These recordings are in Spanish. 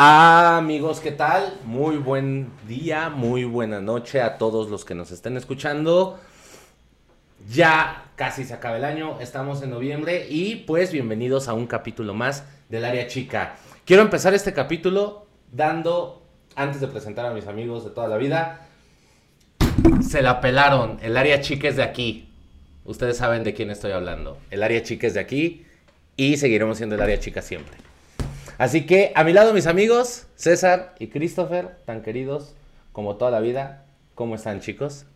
Amigos, ¿qué tal? Muy buen día, muy buena noche a todos los que nos estén escuchando. Ya casi se acaba el año, estamos en noviembre y pues bienvenidos a un capítulo más del área chica. Quiero empezar este capítulo dando, antes de presentar a mis amigos de toda la vida, se la pelaron, el área chica es de aquí. Ustedes saben de quién estoy hablando. El área chica es de aquí y seguiremos siendo el área chica siempre. Así que a mi lado mis amigos, César y Christopher, tan queridos como toda la vida. ¿Cómo están chicos?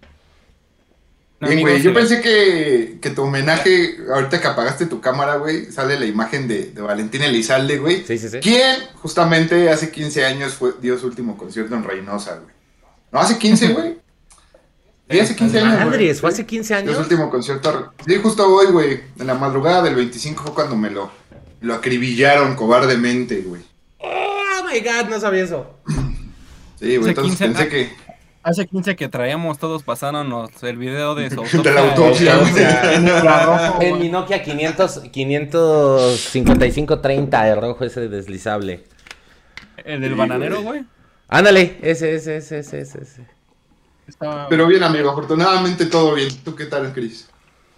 Bien, güey, yo pensé que, que, tu homenaje, ahorita que apagaste tu cámara, güey, sale la imagen de, de Valentín Elizalde, güey. Sí, sí, sí. ¿Quién justamente hace 15 años fue, dio su último concierto en Reynosa, güey? No, hace 15, güey. Sí, hace 15 años. Andrés, ¿fue hace 15 años? Su último concierto. Sí, justo hoy, güey. En la madrugada del 25 fue cuando me lo, lo acribillaron cobardemente, güey. Oh my god, no sabía eso. Sí, güey, entonces 15, pensé que. Hace 15 que traíamos todos pasándonos el video de su autopsia. De la autopsia, güey. En mi Nokia 500, 55530, el rojo ese deslizable. ¿El del sí, bananero, güey? Ándale, ese, ese, ese, ese, ese. Estaba... Pero bien, amigo, afortunadamente todo bien. ¿Tú qué tal, Cris?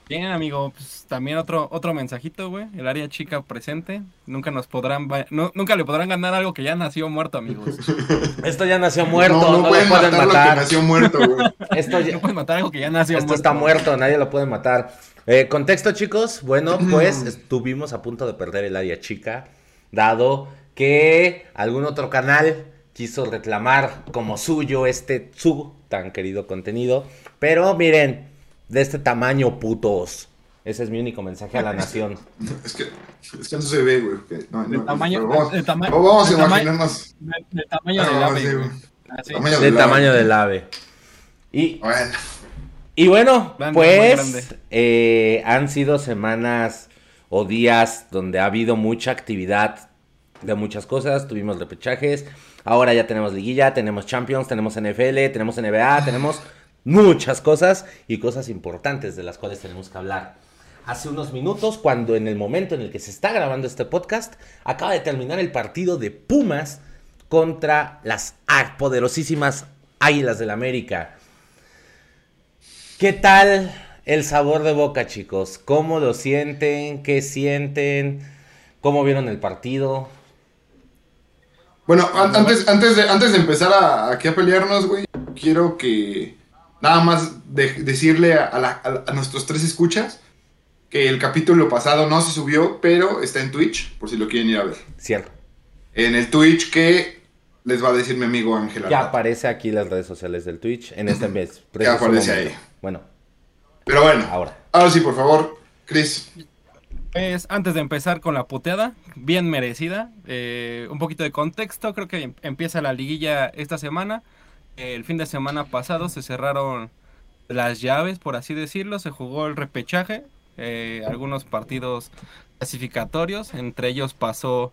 Bien, amigo, pues también otro otro mensajito, güey. El área chica presente. Nunca nos podrán no, nunca le podrán ganar algo que ya nació muerto, amigos. Esto ya nació muerto, no, no, no pueden lo pueden matar, matar. Lo que nació muerto, güey. Esto ya... No pueden matar algo que ya nació Esto muerto. está muerto, nadie lo puede matar. Eh, contexto, chicos. Bueno, pues estuvimos a punto de perder el área chica, dado que algún otro canal quiso reclamar como suyo este su tan querido contenido. Pero miren, de este tamaño, putos. Ese es mi único mensaje a la nación. Es que, es que no se ve, güey. No, tamaño, vamos, tama- vamos a imaginarnos. Tamaño Ah, del ave. Tamaño Del del ave. tamaño del ave. Y, Bueno, y bueno, Grande, pues eh, han sido semanas o días donde ha habido mucha actividad de muchas cosas. Tuvimos repechajes, ahora ya tenemos liguilla, tenemos Champions, tenemos NFL, tenemos NBA, tenemos muchas cosas y cosas importantes de las cuales tenemos que hablar. Hace unos minutos, cuando en el momento en el que se está grabando este podcast, acaba de terminar el partido de Pumas contra las poderosísimas Águilas del América. ¿Qué tal el sabor de boca, chicos? ¿Cómo lo sienten? ¿Qué sienten? ¿Cómo vieron el partido? bueno an- antes, antes, de, antes de empezar a, aquí a pelearnos, güey, quiero que nada más de- decirle a, la- a- a nuestros tres escuchas que el capítulo pasado no se subió, pero está en Twitch, por si lo quieren ir a ver. Cierto. En el Twitch que les va a decir mi amigo Ángel Ya aparece aquí las redes sociales del Twitch en este mes. Ya aparece momento. ahí. Bueno, Pero bueno, ahora. ahora sí, por favor, Chris. Pues antes de empezar con la puteada, bien merecida, eh, un poquito de contexto, creo que em- empieza la liguilla esta semana. El fin de semana pasado se cerraron las llaves, por así decirlo, se jugó el repechaje, eh, algunos partidos clasificatorios, entre ellos pasó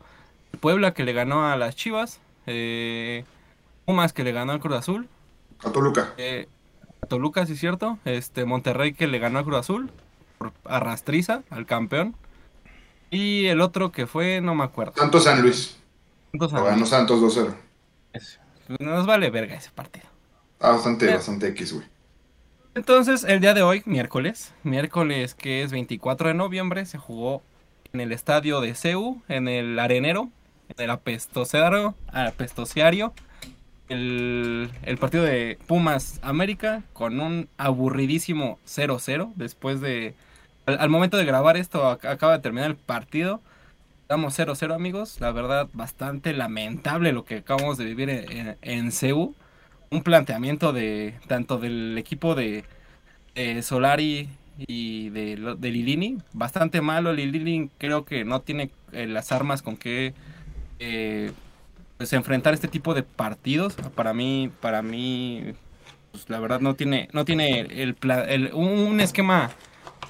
Puebla que le ganó a las Chivas, eh, Pumas que le ganó al Cruz Azul, A Toluca. eh, a Toluca, sí es cierto. Este, Monterrey que le ganó a Cruz Azul. Por arrastriza al campeón. Y el otro que fue, no me acuerdo. Santos San Luis. Santos Santos 2-0. Eso. Nos vale verga ese partido. Ah, bastante, Eh. bastante X, güey. Entonces, el día de hoy, miércoles, miércoles que es 24 de noviembre, se jugó en el estadio de CEU, en el Arenero, en el apestociario, apestociario el, el partido de Pumas América con un aburridísimo 0-0 después de... Al, al momento de grabar esto, ac- acaba de terminar el partido. Estamos 0-0 amigos, la verdad bastante lamentable lo que acabamos de vivir en, en, en CEU un planteamiento de tanto del equipo de eh, Solari y de, de Lilini bastante malo. Lilini creo que no tiene eh, las armas con que eh, pues enfrentar este tipo de partidos. Para mí, para mí, pues, la verdad no tiene, no tiene el, el- un, un esquema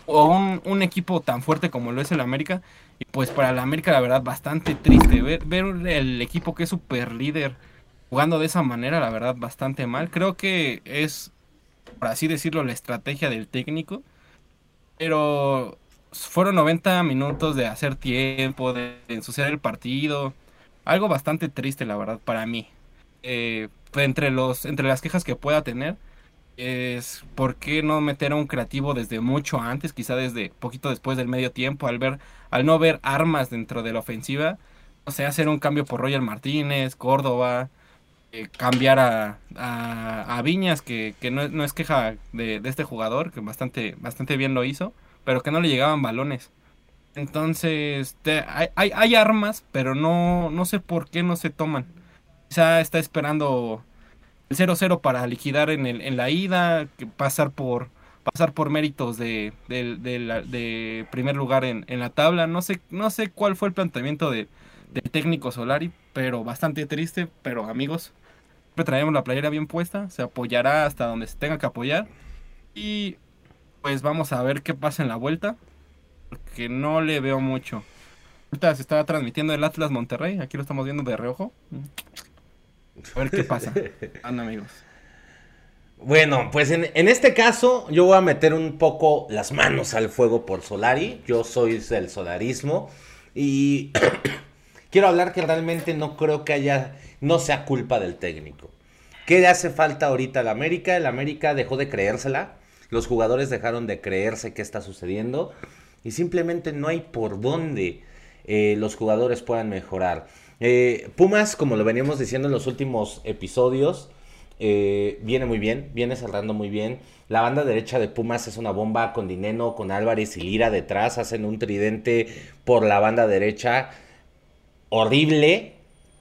o un, un equipo tan fuerte como lo es el América. Y pues para el América la verdad bastante triste ver, ver el equipo que es super líder jugando de esa manera, la verdad, bastante mal. Creo que es, por así decirlo, la estrategia del técnico. Pero fueron 90 minutos de hacer tiempo, de ensuciar el partido. algo bastante triste, la verdad, para mí. Eh, entre, los, entre las quejas que pueda tener, es por qué no meter a un creativo desde mucho antes, quizá desde poquito después del medio tiempo, al ver, al no ver armas dentro de la ofensiva, o sea, hacer un cambio por Roger Martínez, Córdoba, eh, cambiar a, a, Viñas, que, que no, no, es queja de, de, este jugador, que bastante, bastante bien lo hizo, pero que no le llegaban balones. Entonces, hay, hay, hay, armas, pero no, no sé por qué no se toman. Quizá está esperando el 0-0 para liquidar en, el, en la ida, pasar por pasar por méritos de, primer lugar en, la tabla. No sé, no sé cuál fue el planteamiento de, del técnico Solari, pero bastante triste. Pero amigos, siempre traemos la playera bien puesta, se apoyará hasta donde se tenga que apoyar. Y pues vamos a ver qué pasa en la vuelta porque no le veo mucho. Ahorita se estaba transmitiendo el Atlas Monterrey, aquí lo estamos viendo de reojo. A ver qué pasa. Anda, amigos. Bueno, pues en, este caso yo voy a meter un poco las manos al fuego por Solari. Yo soy del solarismo y quiero hablar que realmente no creo que haya, no sea culpa del técnico. ¿Qué le hace falta ahorita al América? El América dejó de creérsela. Los jugadores dejaron de creerse qué está sucediendo y simplemente no hay por dónde eh, los jugadores puedan mejorar. Eh, Pumas, como lo veníamos diciendo en los últimos episodios, eh, viene muy bien, viene cerrando muy bien. La banda derecha de Pumas es una bomba con Dineno, con Álvarez y Lira detrás, hacen un tridente por la banda derecha. Horrible,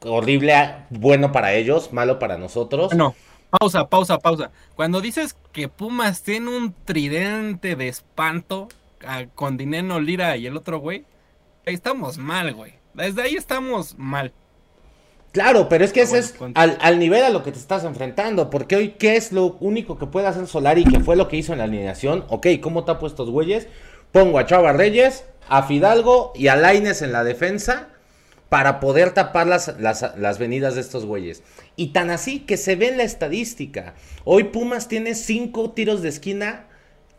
horrible, bueno para ellos, malo para nosotros. No, pausa, pausa, pausa. Cuando dices que Pumas tiene un tridente de espanto, con Dineno, Lira y el otro güey, estamos mal, güey. Desde ahí estamos mal. Claro, pero es que ese es al, nivel a lo que te estás enfrentando. Porque hoy, ¿qué es lo único que puede hacer Solari? Que fue lo que hizo en la alineación. Ok, ¿cómo tapo estos güeyes? Pongo a Chava Reyes, a Fidalgo y a Laines en la defensa para poder tapar las, las, las, venidas de estos güeyes. Y tan así que se ve en la estadística. Hoy Pumas tiene cinco tiros de esquina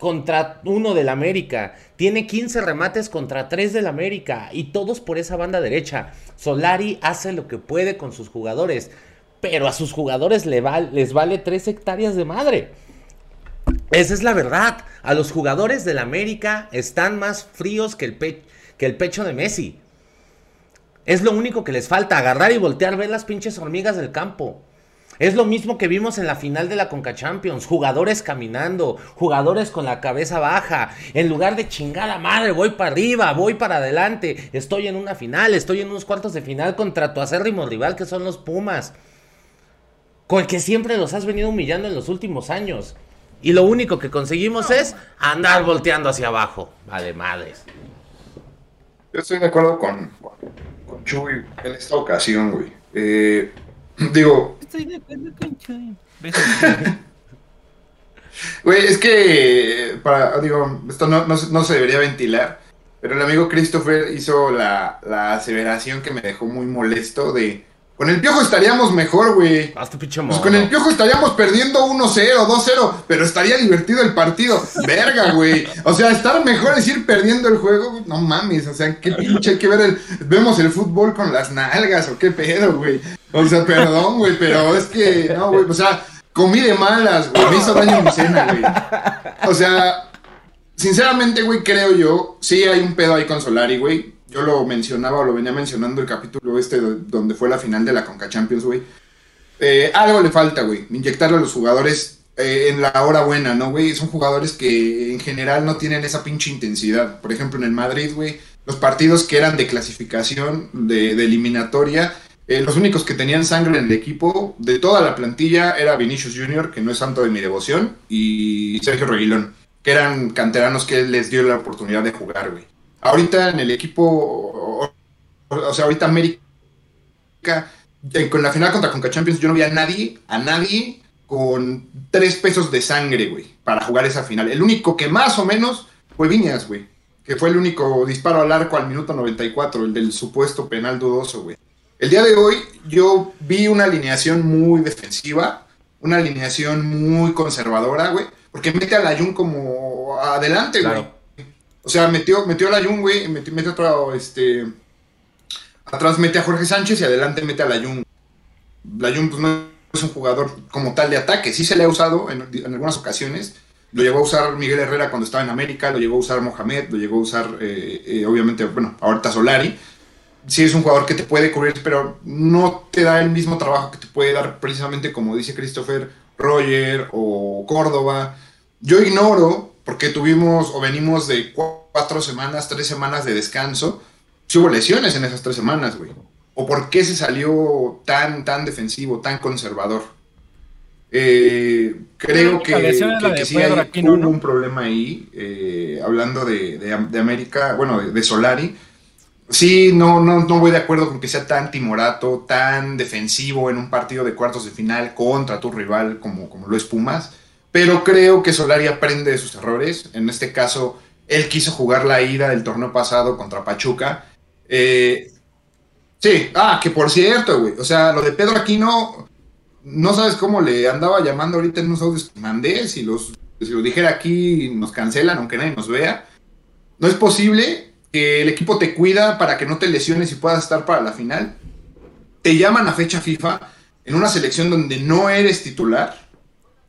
contra uno del América. Tiene 15 remates contra 3 del América. Y todos por esa banda derecha. Solari hace lo que puede con sus jugadores. Pero a sus jugadores les vale 3 hectáreas de madre. Esa es la verdad. A los jugadores del América están más fríos que el, que el pecho de Messi. Es lo único que les falta, agarrar y voltear, ver las pinches hormigas del campo. Es lo mismo que vimos en la final de la Conca Champions. Jugadores caminando, jugadores con la cabeza baja. En lugar de chingada madre, voy para arriba, voy para adelante. Estoy en una final, estoy en unos cuartos de final contra tu acérrimo rival que son los Pumas. Con el que siempre los has venido humillando en los últimos años. Y lo único que conseguimos es andar volteando hacia abajo. Vale, madres. Yo estoy de acuerdo con, con Chuy en esta ocasión, güey. Eh, Digo. Estoy de acuerdo con Güey, es que. Para, digo, esto no, no, no, se debería ventilar. Pero el amigo Christopher hizo la, la aseveración que me dejó muy molesto de con el piojo estaríamos mejor, güey. Pues con el piojo estaríamos perdiendo 1-0, 2-0, pero estaría divertido el partido. Verga, güey. O sea, estar mejor es ir perdiendo el juego. No mames, o sea, qué pinche hay que ver el. Vemos el fútbol con las nalgas o qué pedo, güey. O sea, perdón, güey, pero es que, no, güey. O sea, comí de malas, güey. Me hizo daño mi cena, güey. O sea, sinceramente, güey, creo yo, sí hay un pedo ahí con Solari, güey yo lo mencionaba o lo venía mencionando el capítulo este donde fue la final de la Conca Champions, güey. Eh, algo le falta, güey. Inyectarle a los jugadores eh, en la hora buena, ¿no, güey? Son jugadores que en general no tienen esa pinche intensidad. Por ejemplo, en el Madrid, güey, los partidos que eran de clasificación, de, eliminatoria, eh, los únicos que tenían sangre en el equipo de toda la plantilla era Vinicius Jr., que no es santo de mi devoción, y Sergio Reguilón, que eran canteranos que les dio la oportunidad de jugar, güey. Ahorita en el equipo, o, sea, ahorita América, con la final contra Conca Champions, yo no vi a nadie, a nadie con tres pesos de sangre, güey, para jugar esa final. El único que más o menos fue Viñas, güey, que fue el único disparo al arco al minuto 94, el del supuesto penal dudoso, güey. El día de hoy yo vi una alineación muy defensiva, una alineación muy conservadora, güey, porque mete a la Jun como adelante, güey. O sea, metió, metió a la Jun, güey, metió, metió otro, este, atrás mete a Jorge Sánchez y adelante mete a Layun. Layun pues no es un jugador como tal de ataque, sí se le ha usado en, en algunas ocasiones, lo llegó a usar Miguel Herrera cuando estaba en América, lo llegó a usar Mohamed, lo llegó a usar, eh, eh, obviamente, bueno, ahorita Solari. Sí es un jugador que te puede cubrir, pero no te da el mismo trabajo que te puede dar precisamente, como dice Christopher, Roger o Córdoba. Yo ignoro, porque tuvimos o venimos de cuatro semanas, tres semanas de descanso, si hubo lesiones en esas tres semanas, güey. O por qué se salió tan, tan defensivo, tan conservador. Eh, creo que, que, sí hay un problema ahí, eh, hablando de, de, América, bueno, de, Solari. Sí, no, no, no voy de acuerdo con que sea tan timorato, tan defensivo en un partido de cuartos de final contra tu rival como, como lo es Pumas, pero creo que Solari aprende de sus errores. En este caso, él quiso jugar la ida del torneo pasado contra Pachuca. Eh, sí, ah, que por cierto, güey, o sea, lo de Pedro Aquino no sabes cómo le andaba llamando ahorita en unos audios que mandé. Si, los, si lo dijera aquí, nos cancelan, aunque nadie nos vea. No es posible que el equipo te cuida para que no te lesiones y puedas estar para la final. Te llaman a fecha FIFA en una selección donde no eres titular.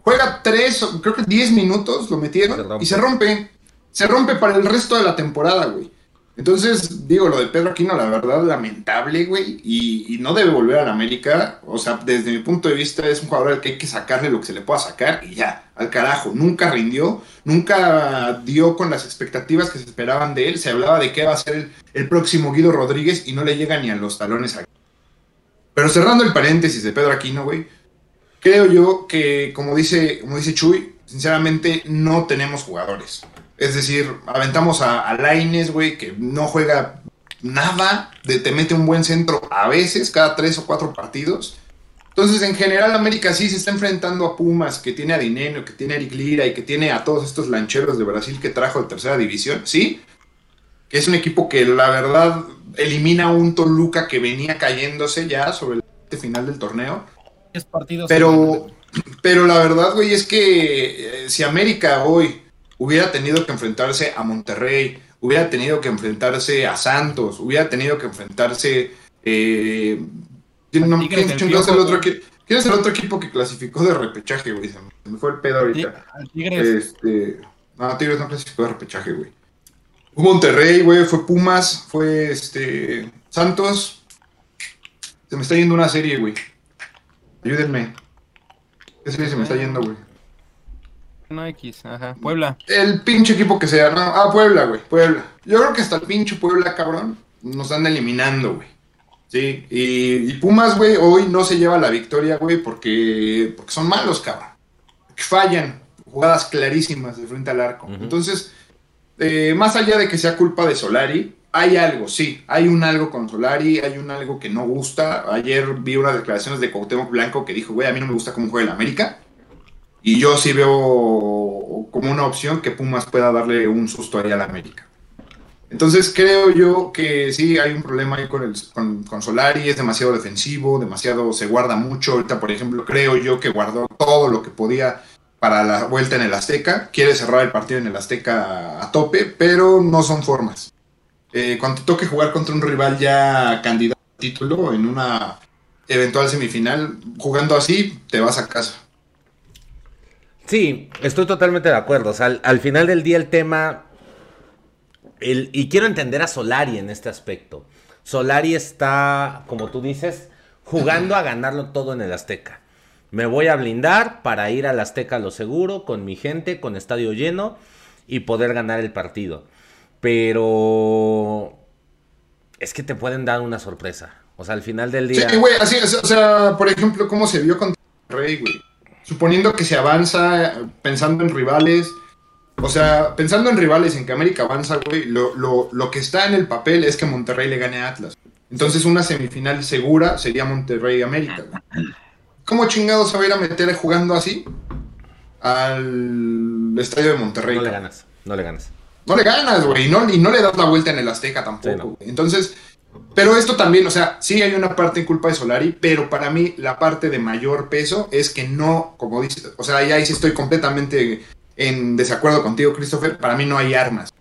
Juega tres, creo que diez minutos, lo metieron y se rompe. Se rompe para el resto de la temporada, güey. Entonces, digo, lo de Pedro Aquino, la verdad, lamentable, güey, y, no debe volver a la América. O sea, desde mi punto de vista, es un jugador al que hay que sacarle lo que se le pueda sacar y ya, al carajo. Nunca rindió, nunca dio con las expectativas que se esperaban de él. Se hablaba de que va a ser el, próximo Guido Rodríguez y no le llega ni a los talones aquí. Pero cerrando el paréntesis de Pedro Aquino, güey, creo yo que, como dice, como dice Chuy, sinceramente no tenemos jugadores. Es decir, aventamos a, a Laines, güey, que no juega nada, de, te mete un buen centro a veces, cada tres o cuatro partidos. Entonces, en general, América sí se está enfrentando a Pumas, que tiene a Dineno, que tiene a Eric Lira y que tiene a todos estos lancheros de Brasil que trajo de tercera división, sí. Que es un equipo que la verdad elimina a un Toluca que venía cayéndose ya sobre el final del torneo. pero, pero la verdad, güey, es que eh, si América hoy hubiera tenido que enfrentarse a Monterrey, hubiera tenido que enfrentarse a Santos, hubiera tenido que enfrentarse... Eh, ¿quién, es el otro, es el otro equipo que clasificó de repechaje, güey? Se me fue el pedo ahorita. Tigres. Este, no, Tigres no clasificó de repechaje, güey. Fue Monterrey, güey, fue Pumas, fue este Santos. Se me está yendo una serie, güey. Ayúdenme. ¿Qué serie se me está yendo, güey? No X, ajá. Puebla. El pinche equipo que sea, ¿no? Ah, Puebla, güey, Puebla. Yo creo que hasta el pinche Puebla, cabrón, nos están eliminando, güey. Sí, y, Pumas, güey, hoy no se lleva la victoria, güey, porque, porque son malos, cabrón. Que fallan, jugadas clarísimas de frente al arco. Entonces, eh, más allá de que sea culpa de Solari, hay algo, sí, hay un algo con Solari, hay un algo que no gusta. Ayer vi unas declaraciones de Cuauhtémoc Blanco que dijo, güey, a mí no me gusta cómo juega el América. Y yo sí veo como una opción que Pumas pueda darle un susto ahí a la América. Entonces creo yo que sí hay un problema ahí con, el, con, Solari, es demasiado defensivo, demasiado se guarda mucho. Ahorita, por ejemplo, creo yo que guardó todo lo que podía para la vuelta en el Azteca. Quiere cerrar el partido en el Azteca a tope, pero no son formas. Eh, cuando te toque jugar contra un rival ya candidato a título en una eventual semifinal, jugando así, te vas a casa. Sí, estoy totalmente de acuerdo. O sea, al, final del día el tema... El, y quiero entender a Solari en este aspecto. Solari está, como tú dices, jugando a ganarlo todo en el Azteca. Me voy a blindar para ir al Azteca lo seguro, con mi gente, con estadio lleno y poder ganar el partido. Pero es que te pueden dar una sorpresa. O sea, al final del día. Sí, güey, así, o sea, por ejemplo, cómo se vio con Rey, güey suponiendo que se avanza pensando en rivales, o sea, pensando en rivales, en que América avanza, güey, lo, lo, lo, que está en el papel es que Monterrey le gane a Atlas. Entonces una semifinal segura sería Monterrey América. ¿Cómo chingados se va a ir a meter jugando así al estadio de Monterrey? No le ganas, no le ganas. No le ganas, güey, y no, y no le das la vuelta en el Azteca tampoco. Entonces, pero esto también, o sea, sí hay una parte en culpa de Solari, pero para mí la parte de mayor peso es que no, como dice, o sea, ahí sí estoy completamente en desacuerdo contigo, Christopher, para mí no hay armas.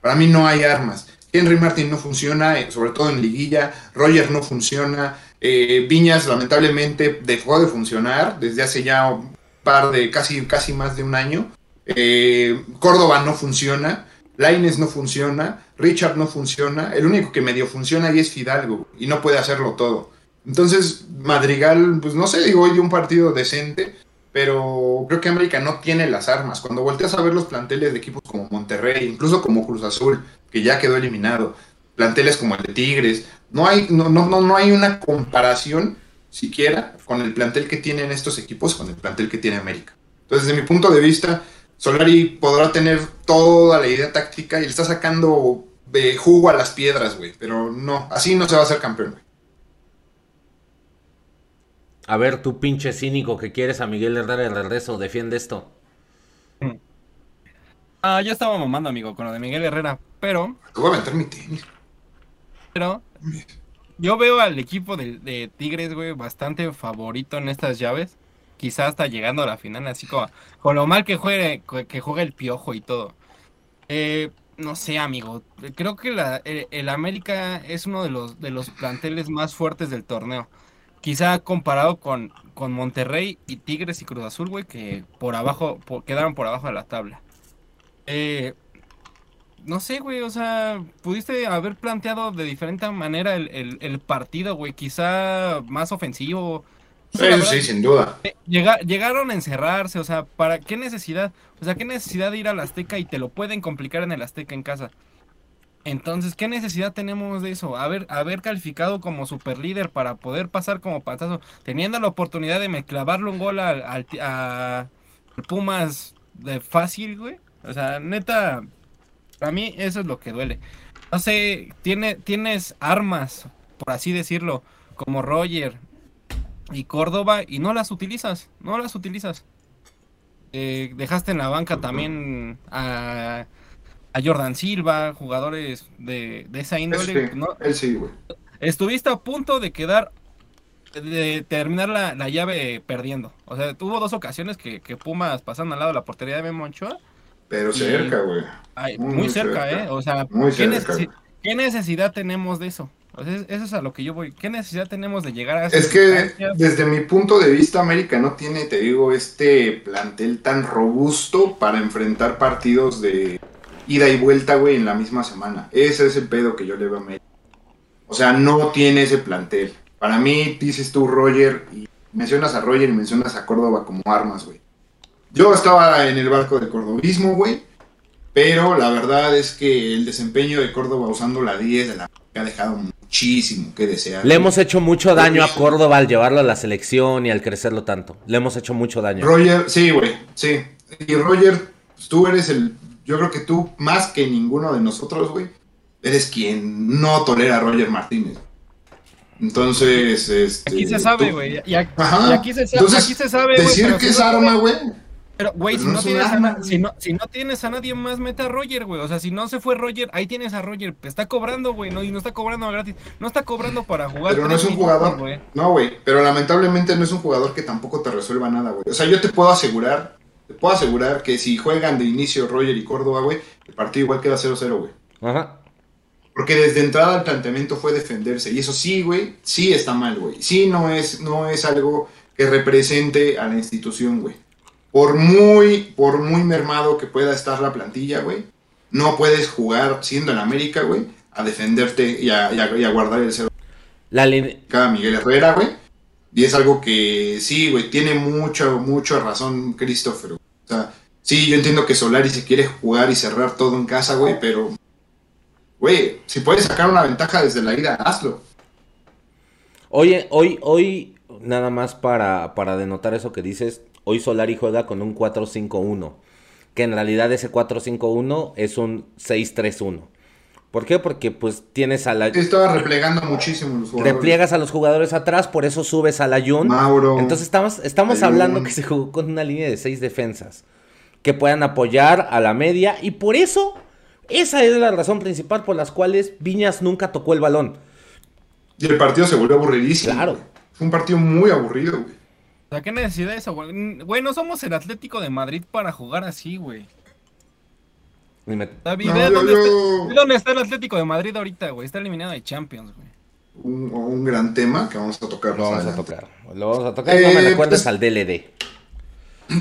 Para mí no hay armas. Henry Martin no funciona, eh, sobre todo en liguilla. Roger no funciona. Eh, Viñas, lamentablemente, dejó de funcionar desde hace ya un par de, casi, casi más de un año. Eh, Córdoba no funciona. Laines no funciona. Richard no funciona. El único que medio funciona ahí es Fidalgo. Y no puede hacerlo todo. Entonces, Madrigal, pues no sé, digo, hoy un partido decente pero creo que América no tiene las armas. Cuando volteas a ver los planteles de equipos como Monterrey, incluso como Cruz Azul, que ya quedó eliminado, planteles como el de Tigres, no hay, no, no, no, hay una comparación siquiera con el plantel que tienen estos equipos con el plantel que tiene América. Entonces, desde mi punto de vista, Solari podrá tener toda la idea táctica y le está sacando de jugo a las piedras, güey. Pero no, así no se va a hacer campeón, güey. A ver, tú pinche cínico que quieres a Miguel Herrera de regreso, defiende esto. Ah, yo estaba mamando, amigo, con lo de Miguel Herrera, pero... voy a meter mi tenis. Pero... Yo veo al equipo de, Tigres, güey, bastante favorito en estas llaves. Quizás hasta llegando a la final, así como... Con lo mal que juegue, que juega el piojo y todo. Eh, no sé, amigo. Creo que la, el, el, América es uno de los, de los planteles más fuertes del torneo. Quizá comparado con, con Monterrey y Tigres y Cruz Azul, güey, que por abajo, quedaron por abajo de la tabla. Eh, no sé, güey, o sea, pudiste haber planteado de diferente manera el, partido, güey, quizá más ofensivo. Sí, sí, sin duda. Eh, llegaron a encerrarse, o sea, ¿para qué necesidad? O sea, ¿qué necesidad de ir al Azteca y te lo pueden complicar en el Azteca en casa? Entonces, ¿qué necesidad tenemos de eso? Haber, haber calificado como superlíder para poder pasar como patazo, teniendo la oportunidad de me clavarle un gol al, a Pumas de fácil, güey. O sea, neta, a mí eso es lo que duele. No sé, tiene, tienes armas, por así decirlo, como Roger y Córdoba, y no las utilizas, no las utilizas. Eh, dejaste en la banca también a a Jordan Silva, jugadores de, esa índole. Él sí, güey. Estuviste a punto de quedar, de terminar la, llave perdiendo. O sea, tuvo dos ocasiones que, Pumas pasaron al lado de la portería de Memo Ochoa. Pero cerca, güey. Muy, cerca, ¿eh? O sea, ¿qué, necesidad tenemos de eso? Eso es a lo que yo voy. ¿Qué necesidad tenemos de llegar a Es que desde mi punto de vista, América no tiene, te digo, este plantel tan robusto para enfrentar partidos de ida y vuelta, güey, en la misma semana. Ese es el pedo que yo le veo a América. O sea, no tiene ese plantel. Para mí, dices tú, Roger, y mencionas a Roger y mencionas a Córdoba como armas, güey. Yo estaba en el barco de cordobismo, güey. Pero la verdad es que el desempeño de Córdoba usando la 10 de la ha dejado muchísimo que desear. Le hemos hecho mucho daño a Córdoba al llevarlo a la selección y al crecerlo tanto. Le hemos hecho mucho daño. Roger, sí, güey, sí. Y Roger, tú eres el yo creo que tú, más que ninguno de nosotros, güey, eres quien no tolera a Roger Martínez. Entonces, este. Aquí se sabe, güey. Y, aquí, se, sabe, Decir que es arma, güey. Pero, güey, si, no tienes a, si, no, si no tienes a nadie más, mete a Roger, güey. O sea, si no se fue Roger, ahí tienes a Roger. Está cobrando, güey, no, y no está cobrando gratis. No está cobrando para jugar. Pero no es un jugador. güey. No, güey. Pero lamentablemente no es un jugador que tampoco te resuelva nada, güey. O sea, yo te puedo asegurar te puedo asegurar que si juegan de inicio Roger y Córdoba, güey, el partido igual queda 0-0, güey. Ajá. Porque desde entrada el planteamiento fue defenderse. Y eso sí, güey, sí está mal, güey. Sí no es, no es algo que represente a la institución, güey. Por muy, por muy mermado que pueda estar la plantilla, güey, no puedes jugar siendo en América, güey, a defenderte y a, guardar el cero. La Cada Miguel Herrera, güey y es algo que sí, güey, tiene mucho, mucho razón Christopher. O sea, sí, yo entiendo que Solari se quiere jugar y cerrar todo en casa, güey, pero, güey, si puedes sacar una ventaja desde la ida, hazlo. Oye, hoy, hoy, nada más para, para denotar eso que dices, hoy Solari juega con un 4-5-1, que en realidad ese 4-5-1 es un 6-3-1. ¿Por qué? Porque pues tienes a la... Estaba replegando muchísimo los jugadores. Repliegas a los jugadores atrás, por eso subes a la Jun. Mauro. Entonces estamos, estamos hablando que se jugó con una línea de seis defensas que puedan apoyar a la media y por eso, esa es la razón principal por las cuales Viñas nunca tocó el balón. Y el partido se volvió aburridísimo. Claro. Fue un partido muy aburrido, güey. O sea, ¿qué necesidad de eso, güey? Güey, no somos el Atlético de Madrid para jugar así, güey. David, ¿dónde, está, el Atlético de Madrid ahorita, güey? Está eliminado de Champions, güey. Un, gran tema que vamos a tocar. Lo vamos a tocar. Lo vamos a tocar. no me eh, recuerdes pues, al DLD.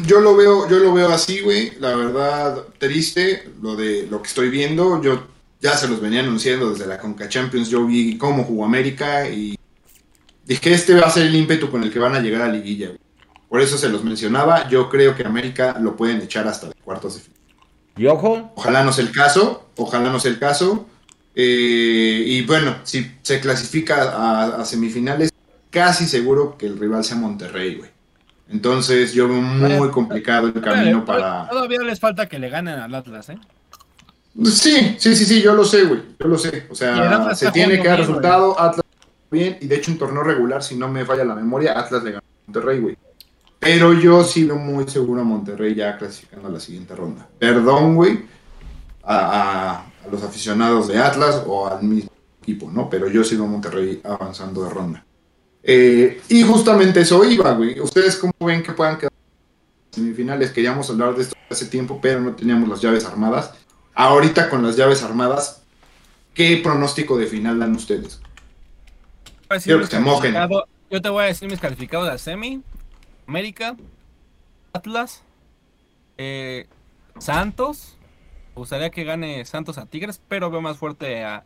Yo lo veo, yo lo veo así, güey. La verdad, triste lo de lo que estoy viendo. Yo ya se los venía anunciando desde la Conca Champions. Yo vi cómo jugó América y dije, este va a ser el ímpetu con el que van a llegar a liguilla. Por eso se los mencionaba. Yo creo que América lo pueden echar hasta cuartos de final. ¿Y ojo? Ojalá no sea el caso. Ojalá no sea el caso. Eh, y bueno, si se clasifica a, semifinales, casi seguro que el rival sea Monterrey, güey. Entonces yo veo muy complicado el camino para... Todavía les falta que le ganen al Atlas, ¿eh? Sí, sí, sí, sí, yo lo sé, güey. Yo lo sé. O sea, se tiene que dar resultado. Atlas bien. Y de hecho, en torneo regular, si no me falla la memoria, Atlas le ganó a Monterrey, güey. Pero yo sí veo muy seguro a Monterrey ya clasificando a la siguiente ronda. Perdón, güey, a, los aficionados de Atlas o al mismo equipo, ¿no? Pero yo sí veo a Monterrey avanzando de ronda. Eh, y justamente eso iba, güey. ¿Ustedes cómo ven que puedan quedar semifinales? Queríamos hablar de esto hace tiempo, pero no teníamos las llaves armadas. Ahorita con las llaves armadas, ¿qué pronóstico de final dan ustedes? Quiero que se mojen. Yo te voy a decir mis calificados de la semi. América, Atlas, eh, Santos. Me gustaría que gane Santos a Tigres, pero veo más fuerte a...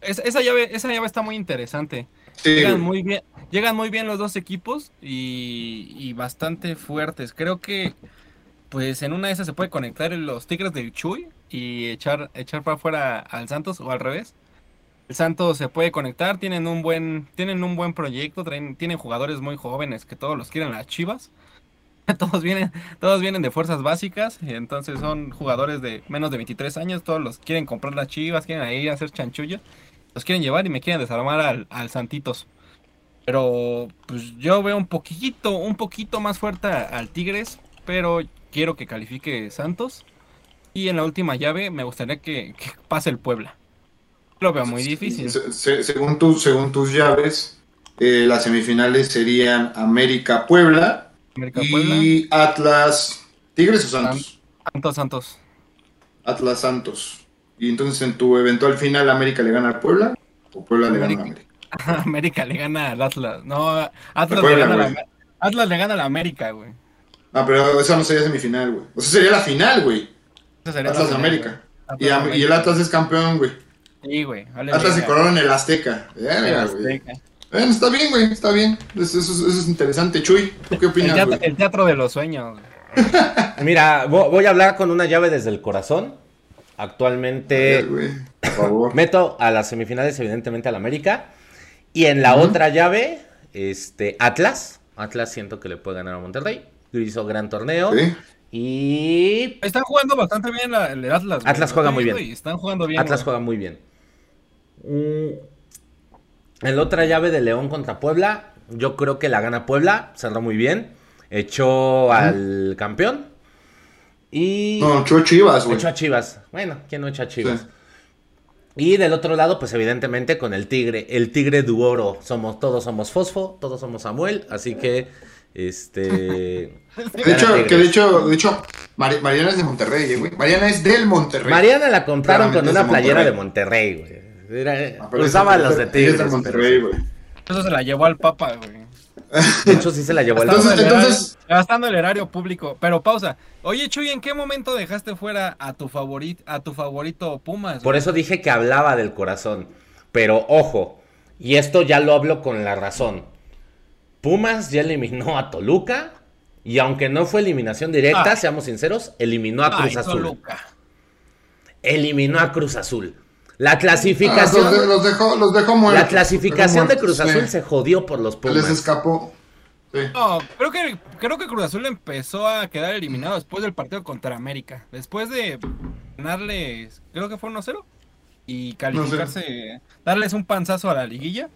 esa, llave, esa llave está muy interesante. Llegan muy bien, llegan muy bien los dos equipos y, bastante fuertes. Creo que pues en una de esas se puede conectar los Tigres del Chuy y echar, echar para afuera al Santos o al revés. El Santos se puede conectar, tienen un buen, tienen un buen proyecto, tienen jugadores muy jóvenes que todos los quieren las Chivas. Todos vienen, todos vienen de fuerzas básicas, y entonces son jugadores de menos de 23 años, todos los quieren comprar las Chivas, quieren ir a hacer chanchullo, los quieren llevar y me quieren desarmar al, al Santitos. Pero pues yo veo un poquito, un poquito más fuerte al Tigres, pero quiero que califique Santos. Y en la última llave me gustaría que pase el Puebla. Lo veo muy difícil. según, tu, según tus llaves, eh, las semifinales serían América Puebla y Atlas Tigres o Santos. Santos, Santos. Atlas Santos. Y entonces en tu eventual final América le gana al Puebla o Puebla le gana a América. América le gana al Atlas. No, Atlas, le, gana la, Atlas le gana a la América, güey. Ah, pero eso no sería semifinal, güey. O sea, sería la final, güey. Atlas América. y, y el Atlas es campeón, güey. Sí, güey. Atlas y Corona en el Azteca. Bueno, está bien, güey, está bien. Eso, es interesante. Chuy, qué opinas? El teatro, de los sueños. Mira, voy a hablar con una llave desde el corazón. Actualmente por favor. meto a las semifinales, evidentemente, al América. Y en la otra llave, este, Atlas. Atlas siento que le puede ganar a Monterrey. Hizo gran torneo. Y. Están jugando bastante bien el Atlas. Atlas juega muy bien. Están jugando bien. Atlas juega muy bien. Mm, en la otra llave de León contra Puebla, yo creo que la gana Puebla, cerró muy bien, echó al campeón y... No, echó a Chivas, güey. Echó a Chivas. Bueno, ¿quién no echa a Chivas? Y del otro lado, pues evidentemente con el Tigre, el Tigre Duoro. Somos, todos somos Fosfo, todos somos Samuel, así que este. De hecho, que de hecho, de hecho, Mariana es de Monterrey, güey. Mariana es del Monterrey. Mariana la compraron con una playera de Monterrey, güey. Era, usaba los de Tigres. Eso se la llevó al Papa, güey. De hecho, sí se la llevó al Papa. Entonces, gastando el erario público. Pero pausa. Oye, Chuy, ¿en qué momento dejaste fuera a tu favorito, a tu favorito Pumas? Por eso dije que hablaba del corazón. Pero ojo, y esto ya lo hablo con la razón. Pumas ya eliminó a Toluca. Y aunque no fue eliminación directa, seamos sinceros, eliminó a Cruz Azul. Eliminó a Cruz Azul. La clasificación. Ah, los, dejó, los dejó muertos, La clasificación de Cruz Azul se jodió por los Pumas. Les escapó. No, creo que, creo que Cruz Azul empezó a quedar eliminado después del partido contra América. Después de ganarles, creo que fue 1-0. Y calificarse, darles un panzazo a la liguilla.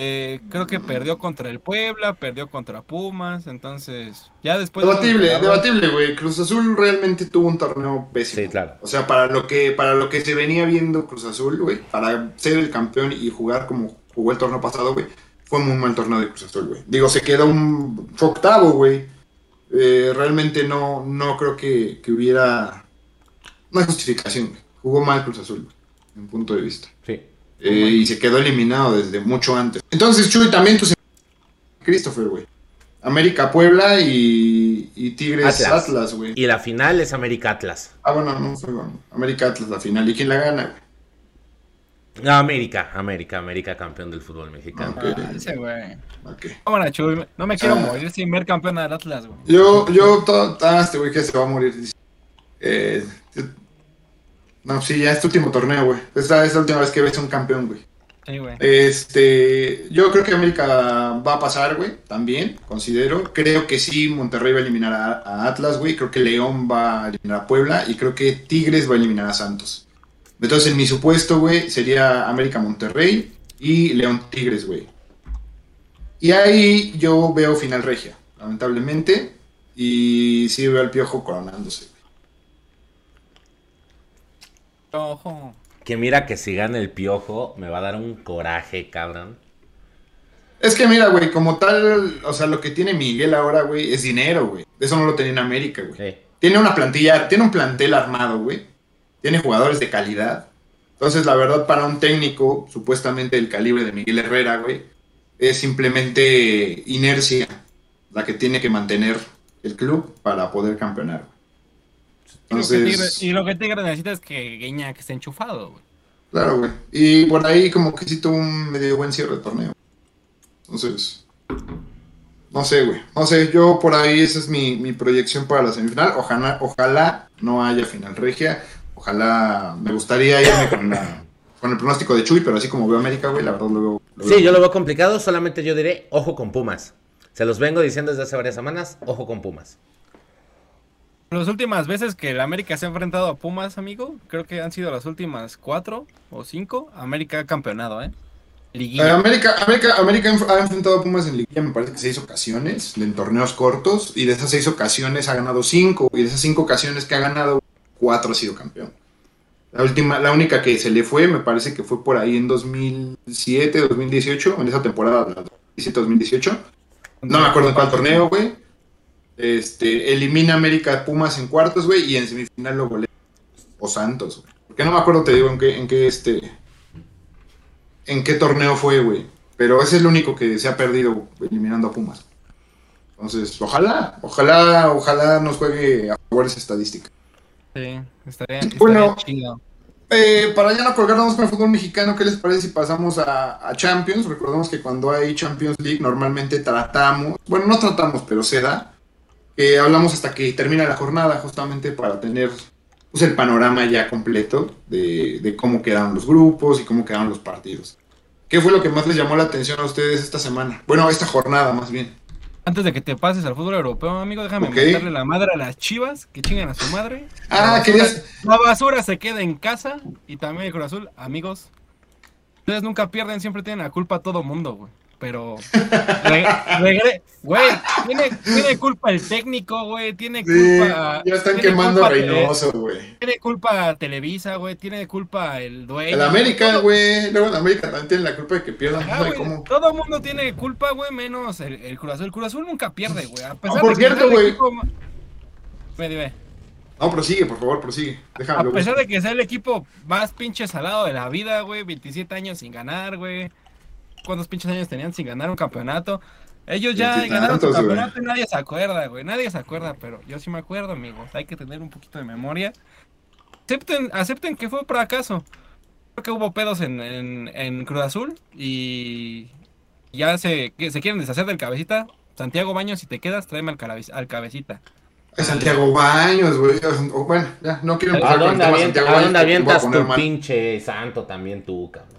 Eh, creo que perdió contra el Puebla, perdió contra Pumas, entonces ya después... Debatible, debatible, güey. Cruz Azul realmente tuvo un torneo pésimo. Sí, claro. O sea, para lo que, para lo que se venía viendo Cruz Azul, güey, para ser el campeón y jugar como jugó el torneo pasado, güey, fue muy mal torneo de Cruz Azul, güey. Digo, se quedó un octavo, güey. Eh, realmente no, no creo que, que hubiera no hay justificación, güey. Jugó mal Cruz Azul, güey, en mi punto de vista. Eh, y se quedó eliminado desde mucho antes. Entonces, Chuy, también tus Christopher, güey. América Puebla y, y Tigres Atlas. Güey. Y la final es América Atlas. Ah, bueno, no fue bueno. América Atlas la final. ¿Y quién la gana, güey? No, América, América, América campeón del fútbol mexicano. Ok. Ah, ese güey. Ok. Cámara, Chuy. No me quiero Ah. morir sin ver campeón del Atlas, güey. Yo, yo, todo, ah, este güey que se va a morir. dice. Eh, no, sí, ya es tu último torneo, güey. Esta es la última vez que ves un campeón, güey. Sí, güey. Este, yo creo que América va a pasar, güey, también, considero. Creo que sí, Monterrey va a eliminar a, a Atlas, güey. Creo que León va a eliminar a Puebla y creo que Tigres va a eliminar a Santos. Entonces, en mi supuesto, güey, sería América Monterrey y León Tigres, güey. Y ahí yo veo final regia, lamentablemente. Y sí veo al piojo coronándose. Ojo. Que mira que si gana el piojo, me va a dar un coraje, cabrón. Es que mira, güey, como tal, o sea, lo que tiene Miguel ahora, güey, es dinero, güey. Eso no lo tenía en América, güey. Sí. Tiene una plantilla, tiene un plantel armado, güey. Tiene jugadores de calidad. Entonces, la verdad, para un técnico, supuestamente del calibre de Miguel Herrera, güey, es simplemente inercia la que tiene que mantener el club para poder campeonar. Y lo que Tigre- Entonces, y lo que Tigre necesita es que Guiña que esté enchufado, güey. claro, güey. Y por ahí como que sí tuvo un medio buen cierre de torneo. Entonces, no sé, güey. No sé, yo por ahí esa es mi, mi proyección para la semifinal. Ojalá, ojalá no haya final regia. Ojalá me gustaría irme con, la- con el pronóstico de Chuy, pero así como veo América, güey, la verdad lo veo. lo Sí, veo- yo lo veo complicado, solamente yo diré, ojo con Pumas. Se los vengo diciendo desde hace varias semanas, ojo con Pumas. Las últimas veces que el América se ha enfrentado a Pumas, amigo, creo que han sido las últimas cuatro o cinco. América ha campeonado, ¿eh? Eh, Liguilla. América, América, América ha enfrentado a Pumas en Liguilla, me parece que seis ocasiones, en torneos cortos, y de esas seis ocasiones ha ganado cinco, y de esas cinco ocasiones que ha ganado, cuatro ha sido campeón. La última, la única que se le fue, me parece que fue por ahí en 2007, 2018, en esa temporada, la 2017-2018. No me acuerdo en cuál torneo, güey. Este, elimina América Pumas en cuartos, güey, y en semifinal lo golea o Santos, güey. Porque no me acuerdo, te digo, en qué, en qué este, en qué torneo fue, güey. Pero ese es el único que se ha perdido eliminando a Pumas. Entonces, ojalá, ojalá, ojalá nos juegue a favor esa estadística. Sí, estaría, estaría Bueno. chido. Eh, para ya no colgarnos con el fútbol mexicano, ¿qué les parece si pasamos a, a Champions? Recordemos que cuando hay Champions League normalmente tratamos, bueno, no tratamos, pero se da, que hablamos hasta que termina la jornada, justamente para tener pues, el panorama ya completo de, de cómo quedaron los grupos y cómo quedaron los partidos. ¿Qué fue lo que más les llamó la atención a ustedes esta semana? Bueno, esta jornada más bien. Antes de que te pases al fútbol europeo, amigo, déjame Ok. meterle la madre a las chivas, que chingan a su madre. Ah, basura, querías- la basura se queda en casa y también el Cruz Azul, amigos. Ustedes nunca pierden, siempre tienen la culpa a todo mundo, güey. Pero. re- regre- Güey, tiene, tiene culpa el técnico, güey. Tiene Sí, culpa. ya están quemando a Reynoso, güey. Tiene culpa Televisa, güey. Tiene culpa el dueño. El América, güey. Luego el América también tiene la culpa de que pierdan. Güey, cómo. Todo el mundo tiene culpa, güey, menos el, el Cruz Azul. El Cruz Azul nunca pierde, güey. A pesar Ah, por de cierto, güey. equipo dime. No, prosigue, por favor, prosigue. A Déjalo. pesar de que sea el equipo más pinche salado de la vida, güey. 27 años sin ganar, güey. ¿Cuántos pinches años tenían sin ganar un campeonato? Ellos ya ganaron su güey. campeonato y nadie se acuerda, güey. Nadie se acuerda, pero yo sí me acuerdo, amigos. Hay que tener un poquito de memoria. Acepten, acepten que fue fracaso. Creo que hubo pedos en, en, en Cruz Azul y ya se, que se quieren deshacer del cabecita. Santiago Baños, si te quedas, tráeme al, al cabecita. Es Santiago Baños, güey. O- Bueno, ya, no quiero ¿A dónde, avienta- a avientas tu mal. pinche santo también tú, cabrón?